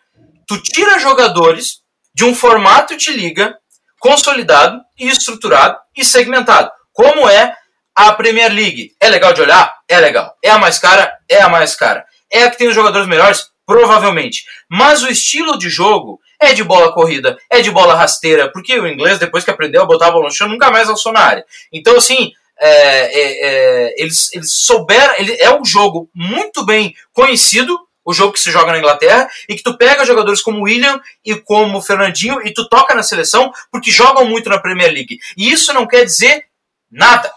Tu tira jogadores de um formato de liga consolidado e estruturado e segmentado. Como é a Premier League? É legal de olhar? É legal. É a mais cara? É a mais cara. É a que tem os jogadores melhores? Provavelmente. Mas o estilo de jogo é de bola corrida, é de bola rasteira, porque o inglês, depois que aprendeu a botar a bola no chão, nunca mais alçou na área. Então, assim, é, é, é, eles, eles souberam. Ele, é um jogo muito bem conhecido o jogo que se joga na Inglaterra, e que tu pega jogadores como o William e como o Fernandinho e tu toca na seleção porque jogam muito na Premier League. E isso não quer dizer nada.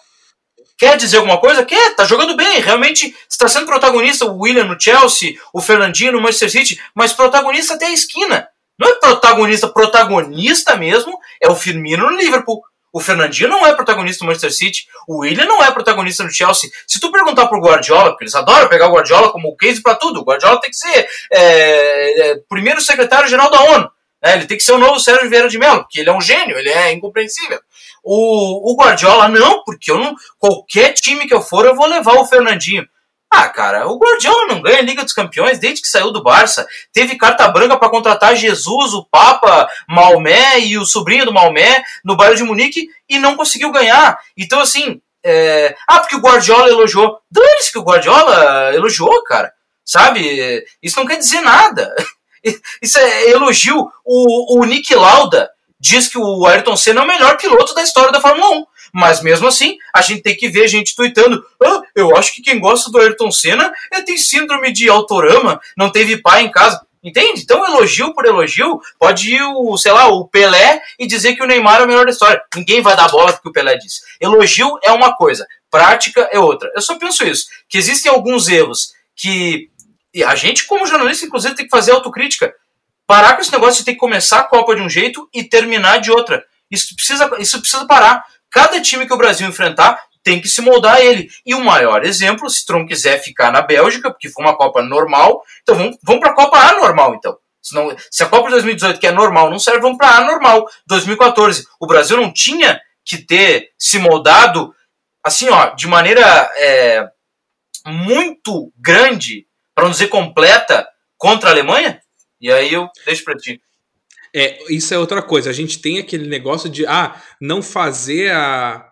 Quer dizer alguma coisa? Quer, tá jogando bem, realmente está sendo protagonista o William no Chelsea, o Fernandinho no Manchester City, mas protagonista até a esquina. Não é protagonista, protagonista mesmo é o Firmino no Liverpool. O Fernandinho não é protagonista do Manchester City. O William não é protagonista do Chelsea. Se tu perguntar pro Guardiola, porque eles adoram pegar o Guardiola como case para tudo, o Guardiola tem que ser é, é, primeiro secretário-geral da ONU. Né? Ele tem que ser o novo Sérgio Vieira de Mello, porque ele é um gênio, ele é incompreensível. O, o Guardiola, não, porque eu não. Qualquer time que eu for, eu vou levar o Fernandinho. Ah, cara, o Guardiola não ganha a Liga dos Campeões desde que saiu do Barça. Teve carta branca para contratar Jesus, o Papa, Maomé e o sobrinho do Maomé no Bayern de Munique e não conseguiu ganhar. Então, assim, é... ah, porque o Guardiola elogiou. Dane-se que o Guardiola elogiou, cara. Sabe? Isso não quer dizer nada. Isso é elogio. O, o Nick Lauda diz que o Ayrton Senna é o melhor piloto da história da Fórmula 1. Mas mesmo assim, a gente tem que ver gente tweetando: ah, eu acho que quem gosta do Ayrton Senna é, tem síndrome de autorama, não teve pai em casa. Entende? Então, elogio por elogio, pode ir o, sei lá, o Pelé e dizer que o Neymar é o melhor da história. Ninguém vai dar bola porque o Pelé disse. Elogio é uma coisa, prática é outra. Eu só penso isso, que existem alguns erros que e a gente, como jornalista, inclusive, tem que fazer autocrítica. Parar com esse negócio de ter que começar a Copa de um jeito e terminar de outra. Isso precisa, isso precisa parar. Cada time que o Brasil enfrentar tem que se moldar a ele. E o maior exemplo, se Tron quiser ficar na Bélgica, porque foi uma Copa normal, então vamos, vamos para a Copa anormal, então. Senão, se a Copa de 2018, que é normal, não serve, vamos para a anormal. 2014, o Brasil não tinha que ter se moldado, assim, ó, de maneira é, muito grande, para não dizer completa, contra a Alemanha? E aí eu deixo para ti. É, isso é outra coisa. A gente tem aquele negócio de ah, não fazer a,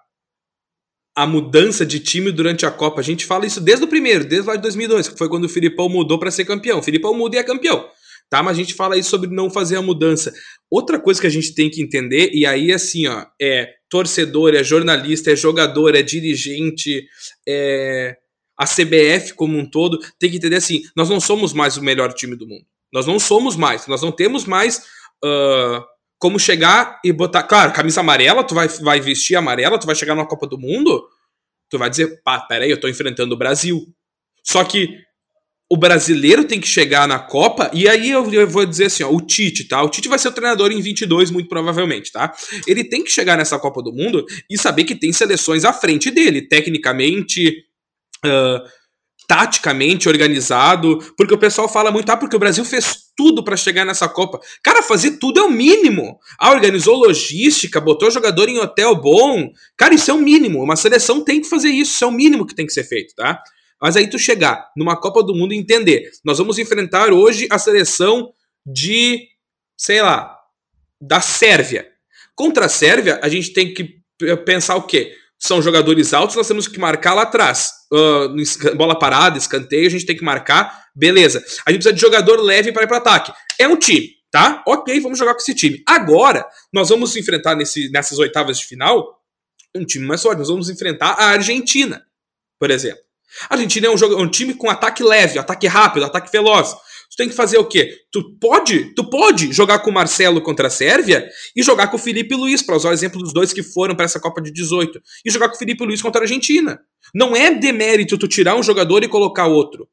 a mudança de time durante a Copa. A gente fala isso desde o primeiro, desde lá de 2002, que foi quando o Filipão mudou para ser campeão. O Filipão muda e é campeão. Tá? Mas a gente fala isso sobre não fazer a mudança. Outra coisa que a gente tem que entender, e aí assim, ó, é torcedor, é jornalista, é jogador, é dirigente, é a CBF como um todo, tem que entender assim, nós não somos mais o melhor time do mundo. Nós não somos mais, nós não temos mais uh, como chegar e botar. Claro, camisa amarela, tu vai, vai vestir amarela, tu vai chegar na Copa do Mundo, tu vai dizer, pá, peraí, eu tô enfrentando o Brasil. Só que o brasileiro tem que chegar na Copa, e aí eu, eu, vou dizer assim, ó, o Tite, tá? O Tite vai ser o treinador em 22, muito provavelmente, tá? Ele tem que chegar nessa Copa do Mundo e saber que tem seleções à frente dele, tecnicamente, uh, taticamente organizado, porque o pessoal fala muito, ah, porque o Brasil fez tudo para chegar nessa Copa. Cara, fazer tudo é o mínimo. Ah, organizou logística, botou jogador em hotel bom. Cara, isso é o mínimo. Uma seleção tem que fazer isso, isso é o mínimo que tem que ser feito, tá? Mas aí tu chegar numa Copa do Mundo e entender, nós vamos enfrentar hoje a seleção de, sei lá, da Sérvia. Contra a Sérvia, a gente tem que pensar o quê? São jogadores altos, nós temos que marcar lá atrás. Uh, bola parada, escanteio, a gente tem que marcar, beleza. A gente precisa de jogador leve para ir para ataque. É um time, tá? Ok, vamos jogar com esse time. Agora, nós vamos enfrentar nesse, nessas oitavas de final um time mais forte. Nós vamos enfrentar a Argentina, por exemplo. A Argentina é um, jogo, um time com ataque leve, ataque rápido, ataque veloz. Tu tem que fazer o quê? Tu pode, tu pode jogar com o Marcelo contra a Sérvia e jogar com o Felipe Luiz, para usar o exemplo dos dois que foram para essa Copa de 18, e jogar com o Felipe Luiz contra a Argentina. Não é demérito tu tirar um jogador e colocar outro.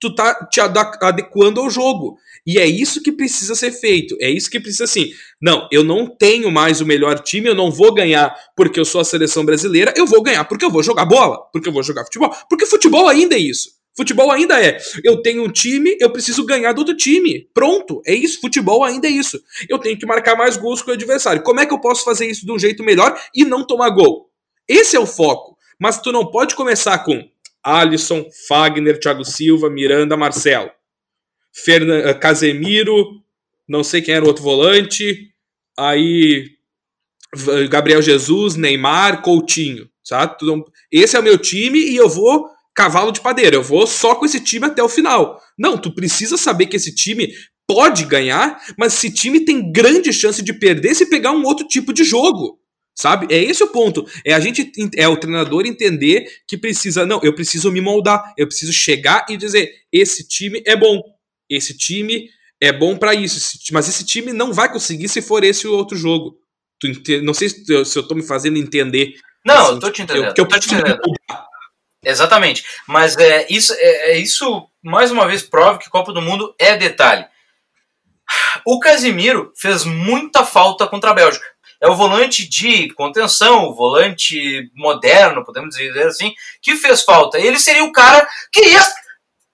tu tá te adequando ao jogo. E é isso que precisa ser feito. É isso que precisa assim. Não, eu não tenho mais o melhor time, eu não vou ganhar porque eu sou a seleção brasileira, eu vou ganhar porque eu vou jogar bola, porque eu vou jogar futebol. Porque futebol ainda é isso. Futebol ainda é. Eu tenho um time, eu preciso ganhar do outro time. Pronto, é isso. Futebol ainda é isso. Eu tenho que marcar mais gols que o adversário. Como é que eu posso fazer isso de um jeito melhor e não tomar gol? Esse é o foco. Mas tu não pode começar com Alisson, Fagner, Thiago Silva, Miranda, Marcelo. Eh, Casemiro, não sei quem era o outro volante. Aí Gabriel Jesus, Neymar, Coutinho. Sabe? Esse é o meu time e eu vou cavalo de padeira. Eu vou só com esse time até o final. Não, tu precisa saber que esse time pode ganhar, mas esse time tem grande chance de perder se pegar um outro tipo de jogo. Sabe? É esse o ponto. É a gente é o treinador entender que precisa, não, eu preciso me moldar, eu preciso chegar e dizer, esse time é bom. Esse time é bom para isso, mas esse time não vai conseguir se for esse o outro jogo. Tu, não sei se eu, se eu tô me fazendo entender. Não, assim, eu tô te entendendo. Eu, que eu tô te entendendo. Exatamente. Mas é, isso, é, é, isso, mais uma vez, prova que Copa do Mundo é detalhe. O Casimiro fez muita falta contra a Bélgica. É o volante de contenção, o volante moderno, podemos dizer assim, que fez falta. Ele seria o cara que ia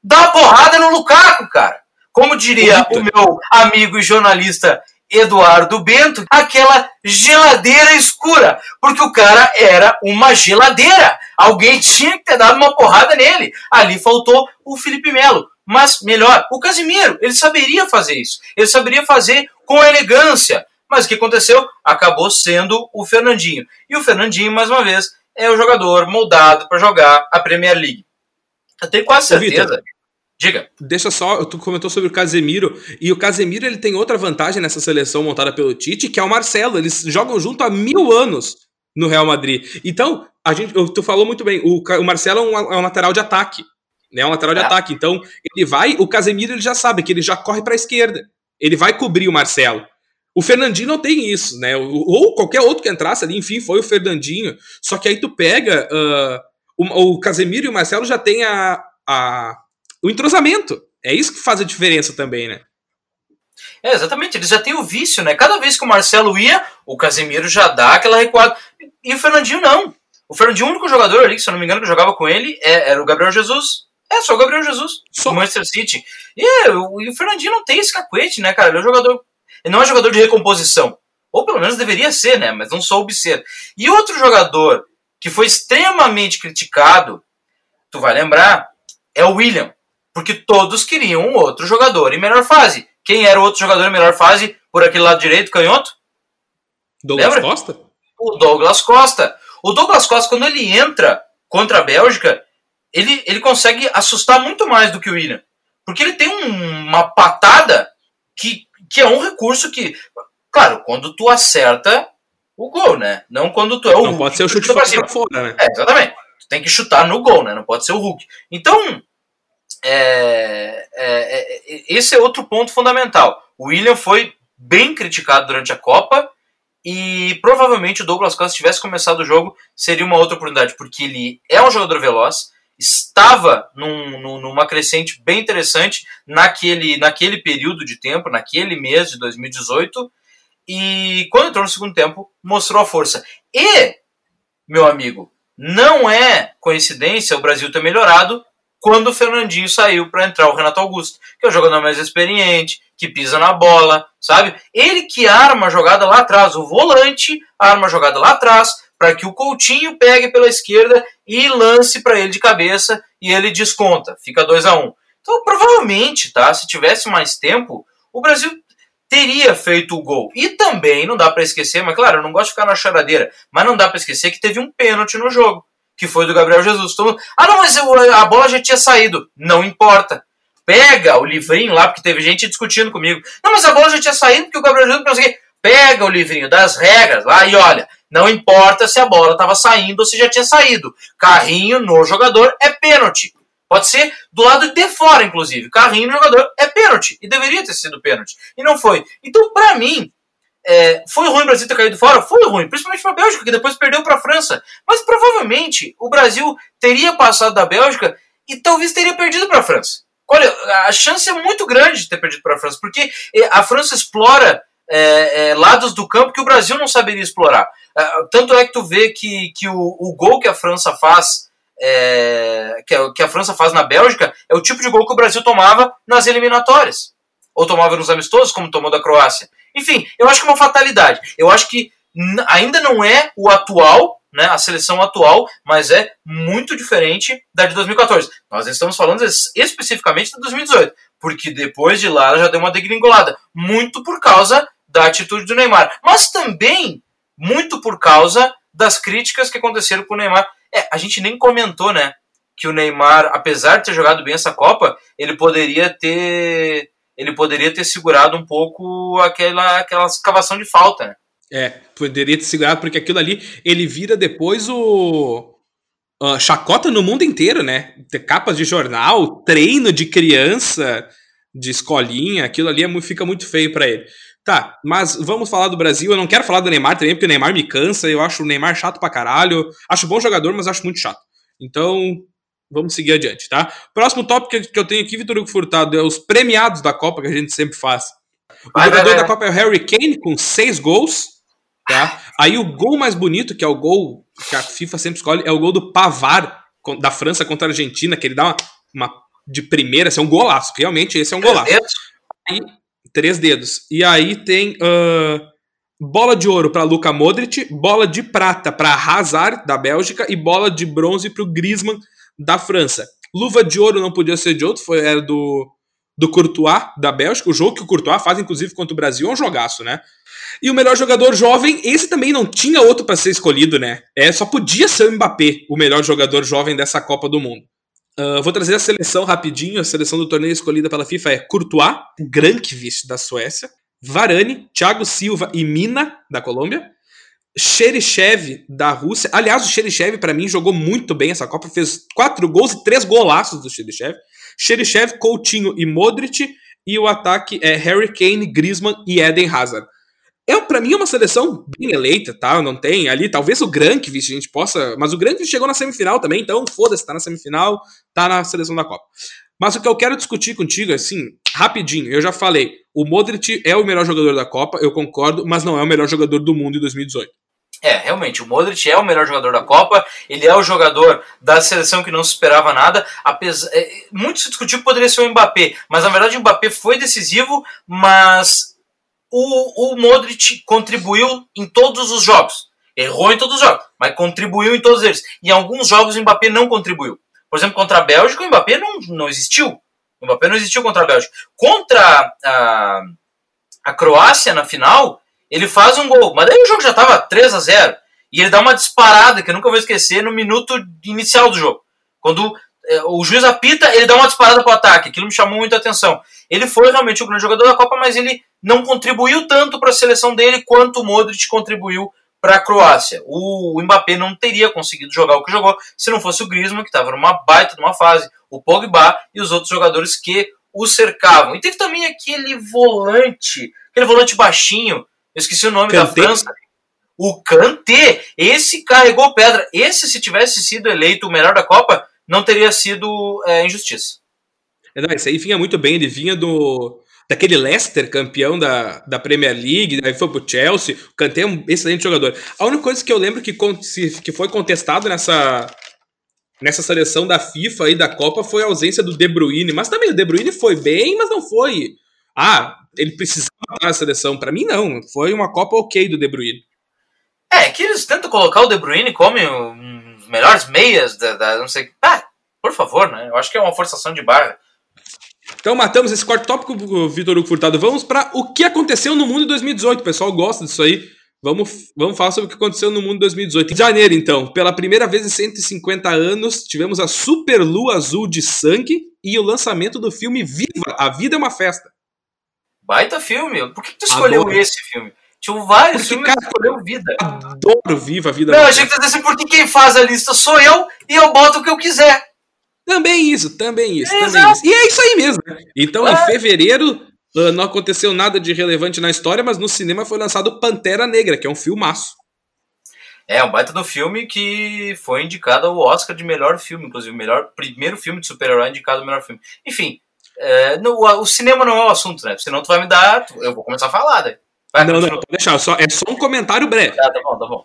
dar uma porrada no Lukaku, cara. Como diria o meu amigo e jornalista Eduardo Bento, aquela geladeira escura, porque o cara era uma geladeira. Alguém tinha que ter dado uma porrada nele. Ali faltou o Felipe Melo. Mas melhor, o Casimiro, ele saberia fazer isso. Ele saberia fazer com elegância. Mas o que aconteceu? Acabou sendo o Fernandinho. E o Fernandinho, mais uma vez, é o jogador moldado para jogar a Premier League. Eu tenho quase certeza. Diga. Deixa só, tu comentou sobre o Casemiro, e o Casemiro ele tem outra vantagem nessa seleção montada pelo Tite, que é o Marcelo. Eles jogam junto há mil anos no Real Madrid. Então, a gente, tu falou muito bem, o, o Marcelo é um, é um, lateral de ataque. Né, é um lateral de é. ataque. Então, ele vai, o Casemiro ele já sabe que ele já corre para a esquerda. Ele vai cobrir o Marcelo. O Fernandinho não tem isso, né? Ou qualquer outro que entrasse ali, enfim, foi o Fernandinho. Só que aí tu pega. Uh, o, o Casemiro e o Marcelo já tem a, a o entrosamento. É isso que faz a diferença também, né? É, exatamente, eles já têm o vício, né? Cada vez que o Marcelo ia, o Casemiro já dá aquela recuada. E o Fernandinho não. O Fernandinho, o único jogador ali, se eu não me engano, que jogava com ele é, era o Gabriel Jesus. É, só o Gabriel Jesus, só. do Manchester City. E, o, e o Fernandinho não tem esse cacuete, né, cara? Ele é um jogador. Ele não é jogador de recomposição. Ou pelo menos deveria ser, né? Mas não soube ser. E outro jogador que foi extremamente criticado, tu vai lembrar, é o William. Porque todos queriam um outro jogador em melhor fase. Quem era o outro jogador em melhor fase por aquele lado direito, canhoto? Douglas Lembra? Costa? O Douglas Costa. O Douglas Costa, quando ele entra contra a Bélgica, ele, ele consegue assustar muito mais do que o William. Porque ele tem um, uma patada que, que é um recurso que. Claro, quando tu acerta o gol, né? Não quando tu é o Não Hulk, pode ser o chute fora, fora, né? É, exatamente. Tu tem que chutar no gol, né? Não pode ser o Hulk. Então, é, é, é, esse é outro ponto fundamental. O William foi bem criticado durante a Copa e provavelmente o Douglas Costa, se tivesse começado o jogo, seria uma outra oportunidade, porque ele é um jogador veloz, estava num, num, numa crescente bem interessante naquele, naquele período de tempo, naquele mês de 2018, e quando entrou no segundo tempo, mostrou a força. E, meu amigo, não é coincidência o Brasil ter melhorado quando o Fernandinho saiu para entrar o Renato Augusto, que é o jogador mais experiente, que pisa na bola, sabe? Ele que arma a jogada lá atrás, o volante arma a jogada lá atrás, para que o Coutinho pegue pela esquerda e lance para ele de cabeça e ele desconta, fica 2 a 1 um. Então, provavelmente, tá? Se tivesse mais tempo, o Brasil teria feito o gol. E também não dá para esquecer, mas claro, eu não gosto de ficar na choradeira, mas não dá para esquecer que teve um pênalti no jogo que foi do Gabriel Jesus. Todo ah, não, mas a bola já tinha saído. Não importa. Pega o livrinho lá, porque teve gente discutindo comigo. Não, mas a bola já tinha saído porque o Gabriel Jesus não sei Pega o livrinho das regras lá e olha, não importa se a bola estava saindo ou se já tinha saído. Carrinho no jogador é pênalti. Pode ser do lado de fora, inclusive. Carrinho no jogador é pênalti. E deveria ter sido pênalti. E não foi. Então, para mim, é, foi ruim o Brasil ter caído fora? Foi ruim, principalmente para a Bélgica, que depois perdeu para a França. Mas provavelmente o Brasil teria passado da Bélgica e talvez teria perdido para a França. Olha, a chance é muito grande de ter perdido para a França, porque a França explora é, é, lados do campo que o Brasil não saberia explorar. É, tanto é que tu vê que, que o, o gol que a França faz, é, que, a, que a França faz na Bélgica, é o tipo de gol que o Brasil tomava nas eliminatórias. Ou tomava nos amistosos, como tomou da Croácia. Enfim, eu acho que é uma fatalidade. Eu acho que ainda não é o atual, né, a seleção atual, mas é muito diferente da de 2014. Nós estamos falando especificamente de 2018, porque depois de lá ela já deu uma degringolada, muito por causa da atitude do Neymar, mas também muito por causa das críticas que aconteceram com o Neymar. É, a gente nem comentou, né, que o Neymar, apesar de ter jogado bem essa Copa, ele poderia ter ele poderia ter segurado um pouco aquela aquela escavação de falta, né? É, poderia ter segurado, porque aquilo ali, ele vira depois o. Uh, chacota no mundo inteiro, né? Capas de jornal, treino de criança, de escolinha, aquilo ali é, fica muito feio para ele. Tá, mas vamos falar do Brasil. Eu não quero falar do Neymar também, porque o Neymar me cansa. Eu acho o Neymar chato pra caralho. Acho bom jogador, mas acho muito chato. Então, vamos seguir adiante, tá? Próximo tópico que eu tenho aqui, Vitor Hugo Furtado, é os premiados da Copa, que a gente sempre faz. O vai, jogador vai, vai. da Copa é o Harry Kane, com seis gols. Tá? Aí o gol mais bonito, que é o gol que a FIFA sempre escolhe, é o gol do Pavar da França contra a Argentina, que ele dá uma, uma de primeira, esse é um golaço, realmente esse é um golaço. Três dedos? Aí, três dedos. E aí tem uh, bola de ouro para Luka Modric, bola de prata para Hazard da Bélgica e bola de bronze para o Griezmann da França. Luva de ouro não podia ser de outro, foi era do do Courtois da Bélgica, o jogo que o Courtois faz inclusive contra o Brasil é um jogaço, né? E o melhor jogador jovem, esse também não tinha outro para ser escolhido, né? É, só podia ser o Mbappé, o melhor jogador jovem dessa Copa do Mundo. Uh, vou trazer a seleção rapidinho. A seleção do torneio escolhida pela FIFA é Courtois, Grankvist da Suécia, Varane, Thiago Silva e Mina da Colômbia, Xerichev da Rússia. Aliás, o Xerichev para mim jogou muito bem essa Copa, fez quatro gols e três golaços do Xerichev. Xerichev, Coutinho e Modric e o ataque é Harry Kane, Griezmann e Eden Hazard. É, para mim uma seleção bem eleita, tá? Não tem ali, talvez o Grankvist a gente possa. Mas o Grankvist chegou na semifinal também, então foda-se, tá na semifinal, tá na seleção da Copa. Mas o que eu quero discutir contigo, assim, rapidinho, eu já falei, o Modric é o melhor jogador da Copa, eu concordo, mas não é o melhor jogador do mundo em 2018. É, realmente, o Modric é o melhor jogador da Copa, ele é o jogador da seleção que não se esperava nada. Apesar, é, muito se discutiu que poderia ser o Mbappé, mas na verdade o Mbappé foi decisivo, mas o, o Modric contribuiu em todos os jogos. Errou em todos os jogos, mas contribuiu em todos eles. Em alguns jogos o Mbappé não contribuiu. Por exemplo, contra a Bélgica, o Mbappé não, não existiu. O Mbappé não existiu contra a Bélgica. Contra a, a Croácia na final, ele faz um gol. Mas daí o jogo já estava 3 a 0 E ele dá uma disparada que eu nunca vou esquecer no minuto inicial do jogo. Quando é, o juiz apita, ele dá uma disparada para o ataque. Aquilo me chamou muita atenção. Ele foi realmente o grande jogador da Copa, mas ele não contribuiu tanto para a seleção dele quanto o Modric contribuiu para a Croácia. O Mbappé não teria conseguido jogar o que jogou se não fosse o Griezmann, que estava numa baita numa fase, o Pogba e os outros jogadores que o cercavam. E teve também aquele volante, aquele volante baixinho, eu esqueci o nome Kanté. da França. O Kanté, esse carregou pedra. Esse, se tivesse sido eleito o melhor da Copa, não teria sido é, injustiça. É, não, esse aí vinha muito bem, ele vinha do daquele Leicester, campeão da, da Premier League, aí foi pro Chelsea, o Kanté é um excelente jogador. A única coisa que eu lembro que, que foi contestado nessa, nessa seleção da FIFA e da Copa foi a ausência do De Bruyne, mas também o De Bruyne foi bem, mas não foi. Ah, ele precisava estar na seleção. Para mim, não. Foi uma Copa ok do De Bruyne. É, que eles tentam colocar o De Bruyne como um dos melhores meias da, da não sei. Ah, por favor, né? Eu acho que é uma forçação de barra. Então matamos esse quarto tópico, Vitor Hugo Furtado. Vamos para o que aconteceu no mundo em 2018. O pessoal gosta disso aí. Vamos, vamos falar sobre o que aconteceu no mundo em 2018. Em janeiro, então, pela primeira vez em 150 anos, tivemos a Super Lua Azul de Sangue e o lançamento do filme Viva! A Vida é uma Festa. Baita filme. Por que tu escolheu Adoro. esse filme? Tinha vários Porque, filmes cara, que escolheu Vida. Adoro Viva! A Vida Não, a gente tá dizendo porque quem faz a lista sou eu e eu boto o que eu quiser. Também isso, também isso, é, também isso. E é isso aí mesmo. Então, é. em fevereiro, uh, não aconteceu nada de relevante na história, mas no cinema foi lançado Pantera Negra, que é um filmaço. É, um baita do filme que foi indicado ao Oscar de melhor filme, inclusive, melhor primeiro filme de super-herói indicado ao melhor filme. Enfim, É, no, o cinema não é o assunto, né? Senão tu vai me dar. Eu vou começar a falar, né? Vai, não, continua. não, deixar. Só, é só um comentário breve. Ah, tá bom, tá bom.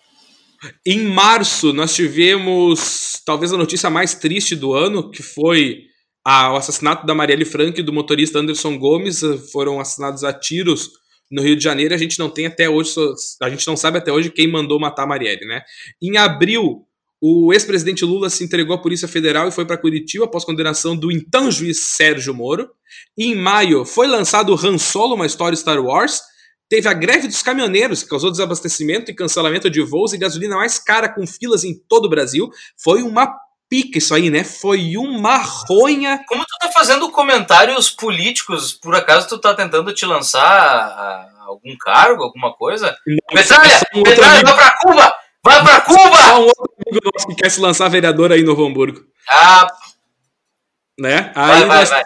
Em março, nós tivemos talvez a notícia mais triste do ano, que foi a, o assassinato da Marielle Frank e do motorista Anderson Gomes. Foram assassinados a tiros no Rio de Janeiro. A gente não tem até hoje, a gente não sabe até hoje quem mandou matar a Marielle, né? Em abril, o ex-presidente Lula se entregou à Polícia Federal e foi para Curitiba após condenação do então juiz Sérgio Moro. Em maio, foi lançado o Han Solo, uma história Star Wars. Teve a greve dos caminhoneiros, que causou desabastecimento e cancelamento de voos e gasolina mais cara com filas em todo o Brasil. Foi uma pica isso aí, né? Foi uma ronha. Como tu tá fazendo comentários políticos, por acaso tu tá tentando te lançar algum cargo, alguma coisa? Metralha! Metralha, vai pra Cuba! Vai pra Cuba! Um outro amigo nosso que quer se lançar vereador aí em Novo Hamburgo. Ah. Né? Aí vai, vai, vai.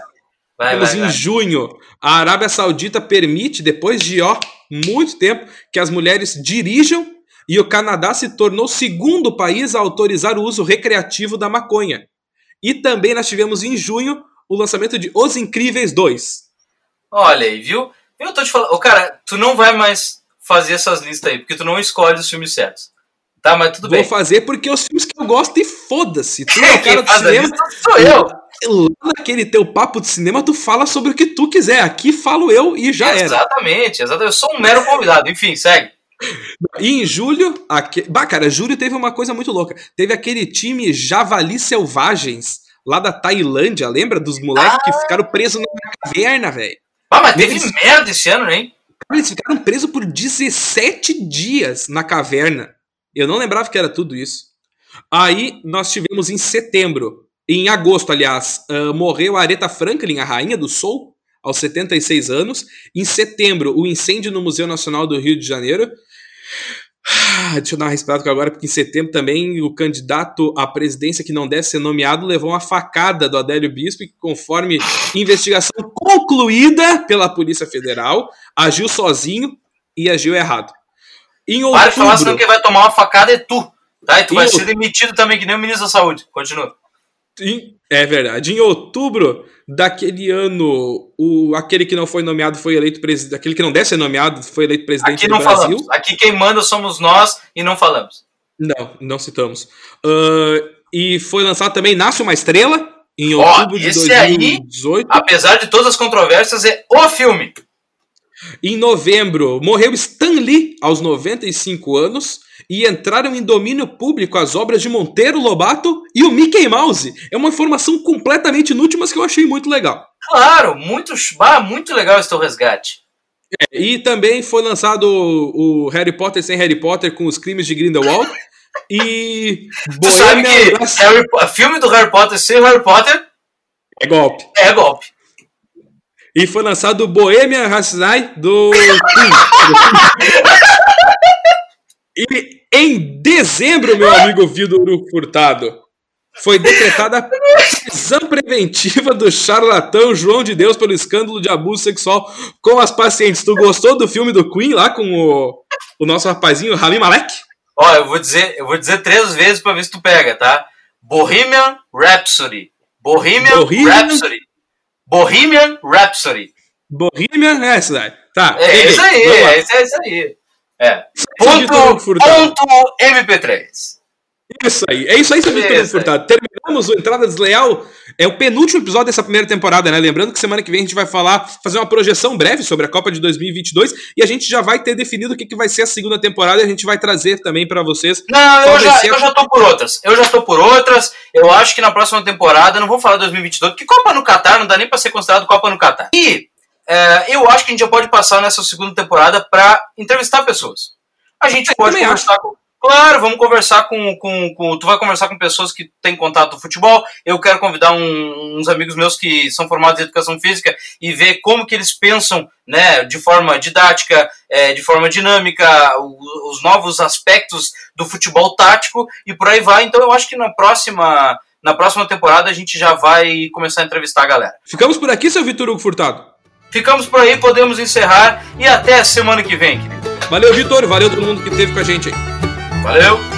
Vai, Temos vai, em vai. junho, a Arábia Saudita permite, depois de ó, muito tempo, que as mulheres dirijam e o Canadá se tornou o segundo país a autorizar o uso recreativo da maconha. E também nós tivemos em junho o lançamento de Os Incríveis 2. Olha aí, viu? Eu tô te falando, oh, cara, tu não vai mais fazer essas listas aí, porque tu não escolhe os filmes certos. Tá, mas tudo Vou bem. Vou fazer porque os filmes que eu gosto e foda-se. Tu é o cara do cinema. Sou eu. Lá naquele teu papo de cinema, tu fala sobre o que tu quiser. Aqui falo eu e já exatamente, era. Exatamente, exatamente. Eu sou um mero convidado. Enfim, segue. E em julho, aque... bah, cara, julho teve uma coisa muito louca. Teve aquele time Javali Selvagens lá da Tailândia, lembra? Dos moleques ah. que ficaram presos na caverna, velho. Ah, mas teve eles... merda esse ano, hein? Eles ficaram presos por 17 dias na caverna. Eu não lembrava que era tudo isso. Aí nós tivemos em setembro, em agosto, aliás, uh, morreu a Aretha Franklin, a rainha do soul, aos 76 anos. Em setembro, o incêndio no Museu Nacional do Rio de Janeiro. Ah, deixa eu dar uma respirada agora, porque em setembro também o candidato à presidência que não deve ser nomeado levou uma facada do Adélio Bispo, que, conforme investigação concluída pela Polícia Federal, agiu sozinho e agiu errado. Em outubro, Para de falar, senão quem vai tomar uma facada é tu. Tá? E tu vai ser demitido também, que nem o ministro da Saúde. Continua. É verdade. Em outubro daquele ano, o, aquele que não foi nomeado foi eleito presidente. Aquele que não deve ser nomeado foi eleito presidente Aqui não do Brasil. Falamos. Aqui quem manda somos nós e não falamos. Não, não citamos. Uh, e foi lançado também Nasce uma Estrela em outubro oh, de 2018. Aí, apesar de todas as controvérsias, é o filme. Em novembro, morreu Stan Lee aos 95 anos e entraram em domínio público as obras de Monteiro Lobato e o Mickey Mouse. É uma informação completamente inútil, mas que eu achei muito legal. Claro, muito, muito legal esse teu resgate. É, e também foi lançado o, Harry Potter sem Harry Potter com os crimes de Grindelwald. e. Tu sabe que Harry, filme do Harry Potter sem Harry Potter. É golpe. É golpe. E foi lançado o Bohemian Rhapsody do E em dezembro, meu amigo Vitor Furtado, foi decretada a prisão preventiva do charlatão João de Deus pelo escândalo de abuso sexual com as pacientes. Tu gostou do filme do Queen lá com o, o nosso rapazinho Rami Malek? Ó, eu vou dizer, eu vou dizer três vezes para ver se tu pega, tá? Bohemian Rhapsody. Bohemian, Bohemian... Rhapsody. Bohemian Rhapsody. Bohemian é essa daí. Tá. É isso aí, é isso, é isso aí. É. Ponto, ponto MP3. Isso aí, é isso aí, seu Vitor Furtado. Terminamos o Entrada Desleal. É o penúltimo episódio dessa primeira temporada, né? Lembrando que semana que vem a gente vai falar, fazer uma projeção breve sobre a Copa de 2022 e a gente já vai ter definido o que, que vai ser a segunda temporada e a gente vai trazer também para vocês. Não, eu já, eu já tô por outras. Eu já tô por outras. Eu acho que na próxima temporada, não vou falar 2022, porque Copa no Catar não dá nem para ser considerado Copa no Catar. E é, eu acho que a gente já pode passar nessa segunda temporada para entrevistar pessoas. A gente eu pode conversar com. Claro, vamos conversar com, com, com, Tu vai conversar com pessoas que têm contato com futebol. Eu quero convidar um, uns amigos meus que são formados em educação física e ver como que eles pensam né, de forma didática, é, de forma dinâmica, os, os novos aspectos do futebol tático e por aí vai. Então eu acho que na próxima, na próxima temporada a gente já vai começar a entrevistar a galera. Ficamos por aqui, seu Vitor Hugo Furtado. Ficamos por aí, podemos encerrar e até a semana que vem, querido. Valeu, Vitor. Valeu todo mundo que esteve com a gente aí. Valeu.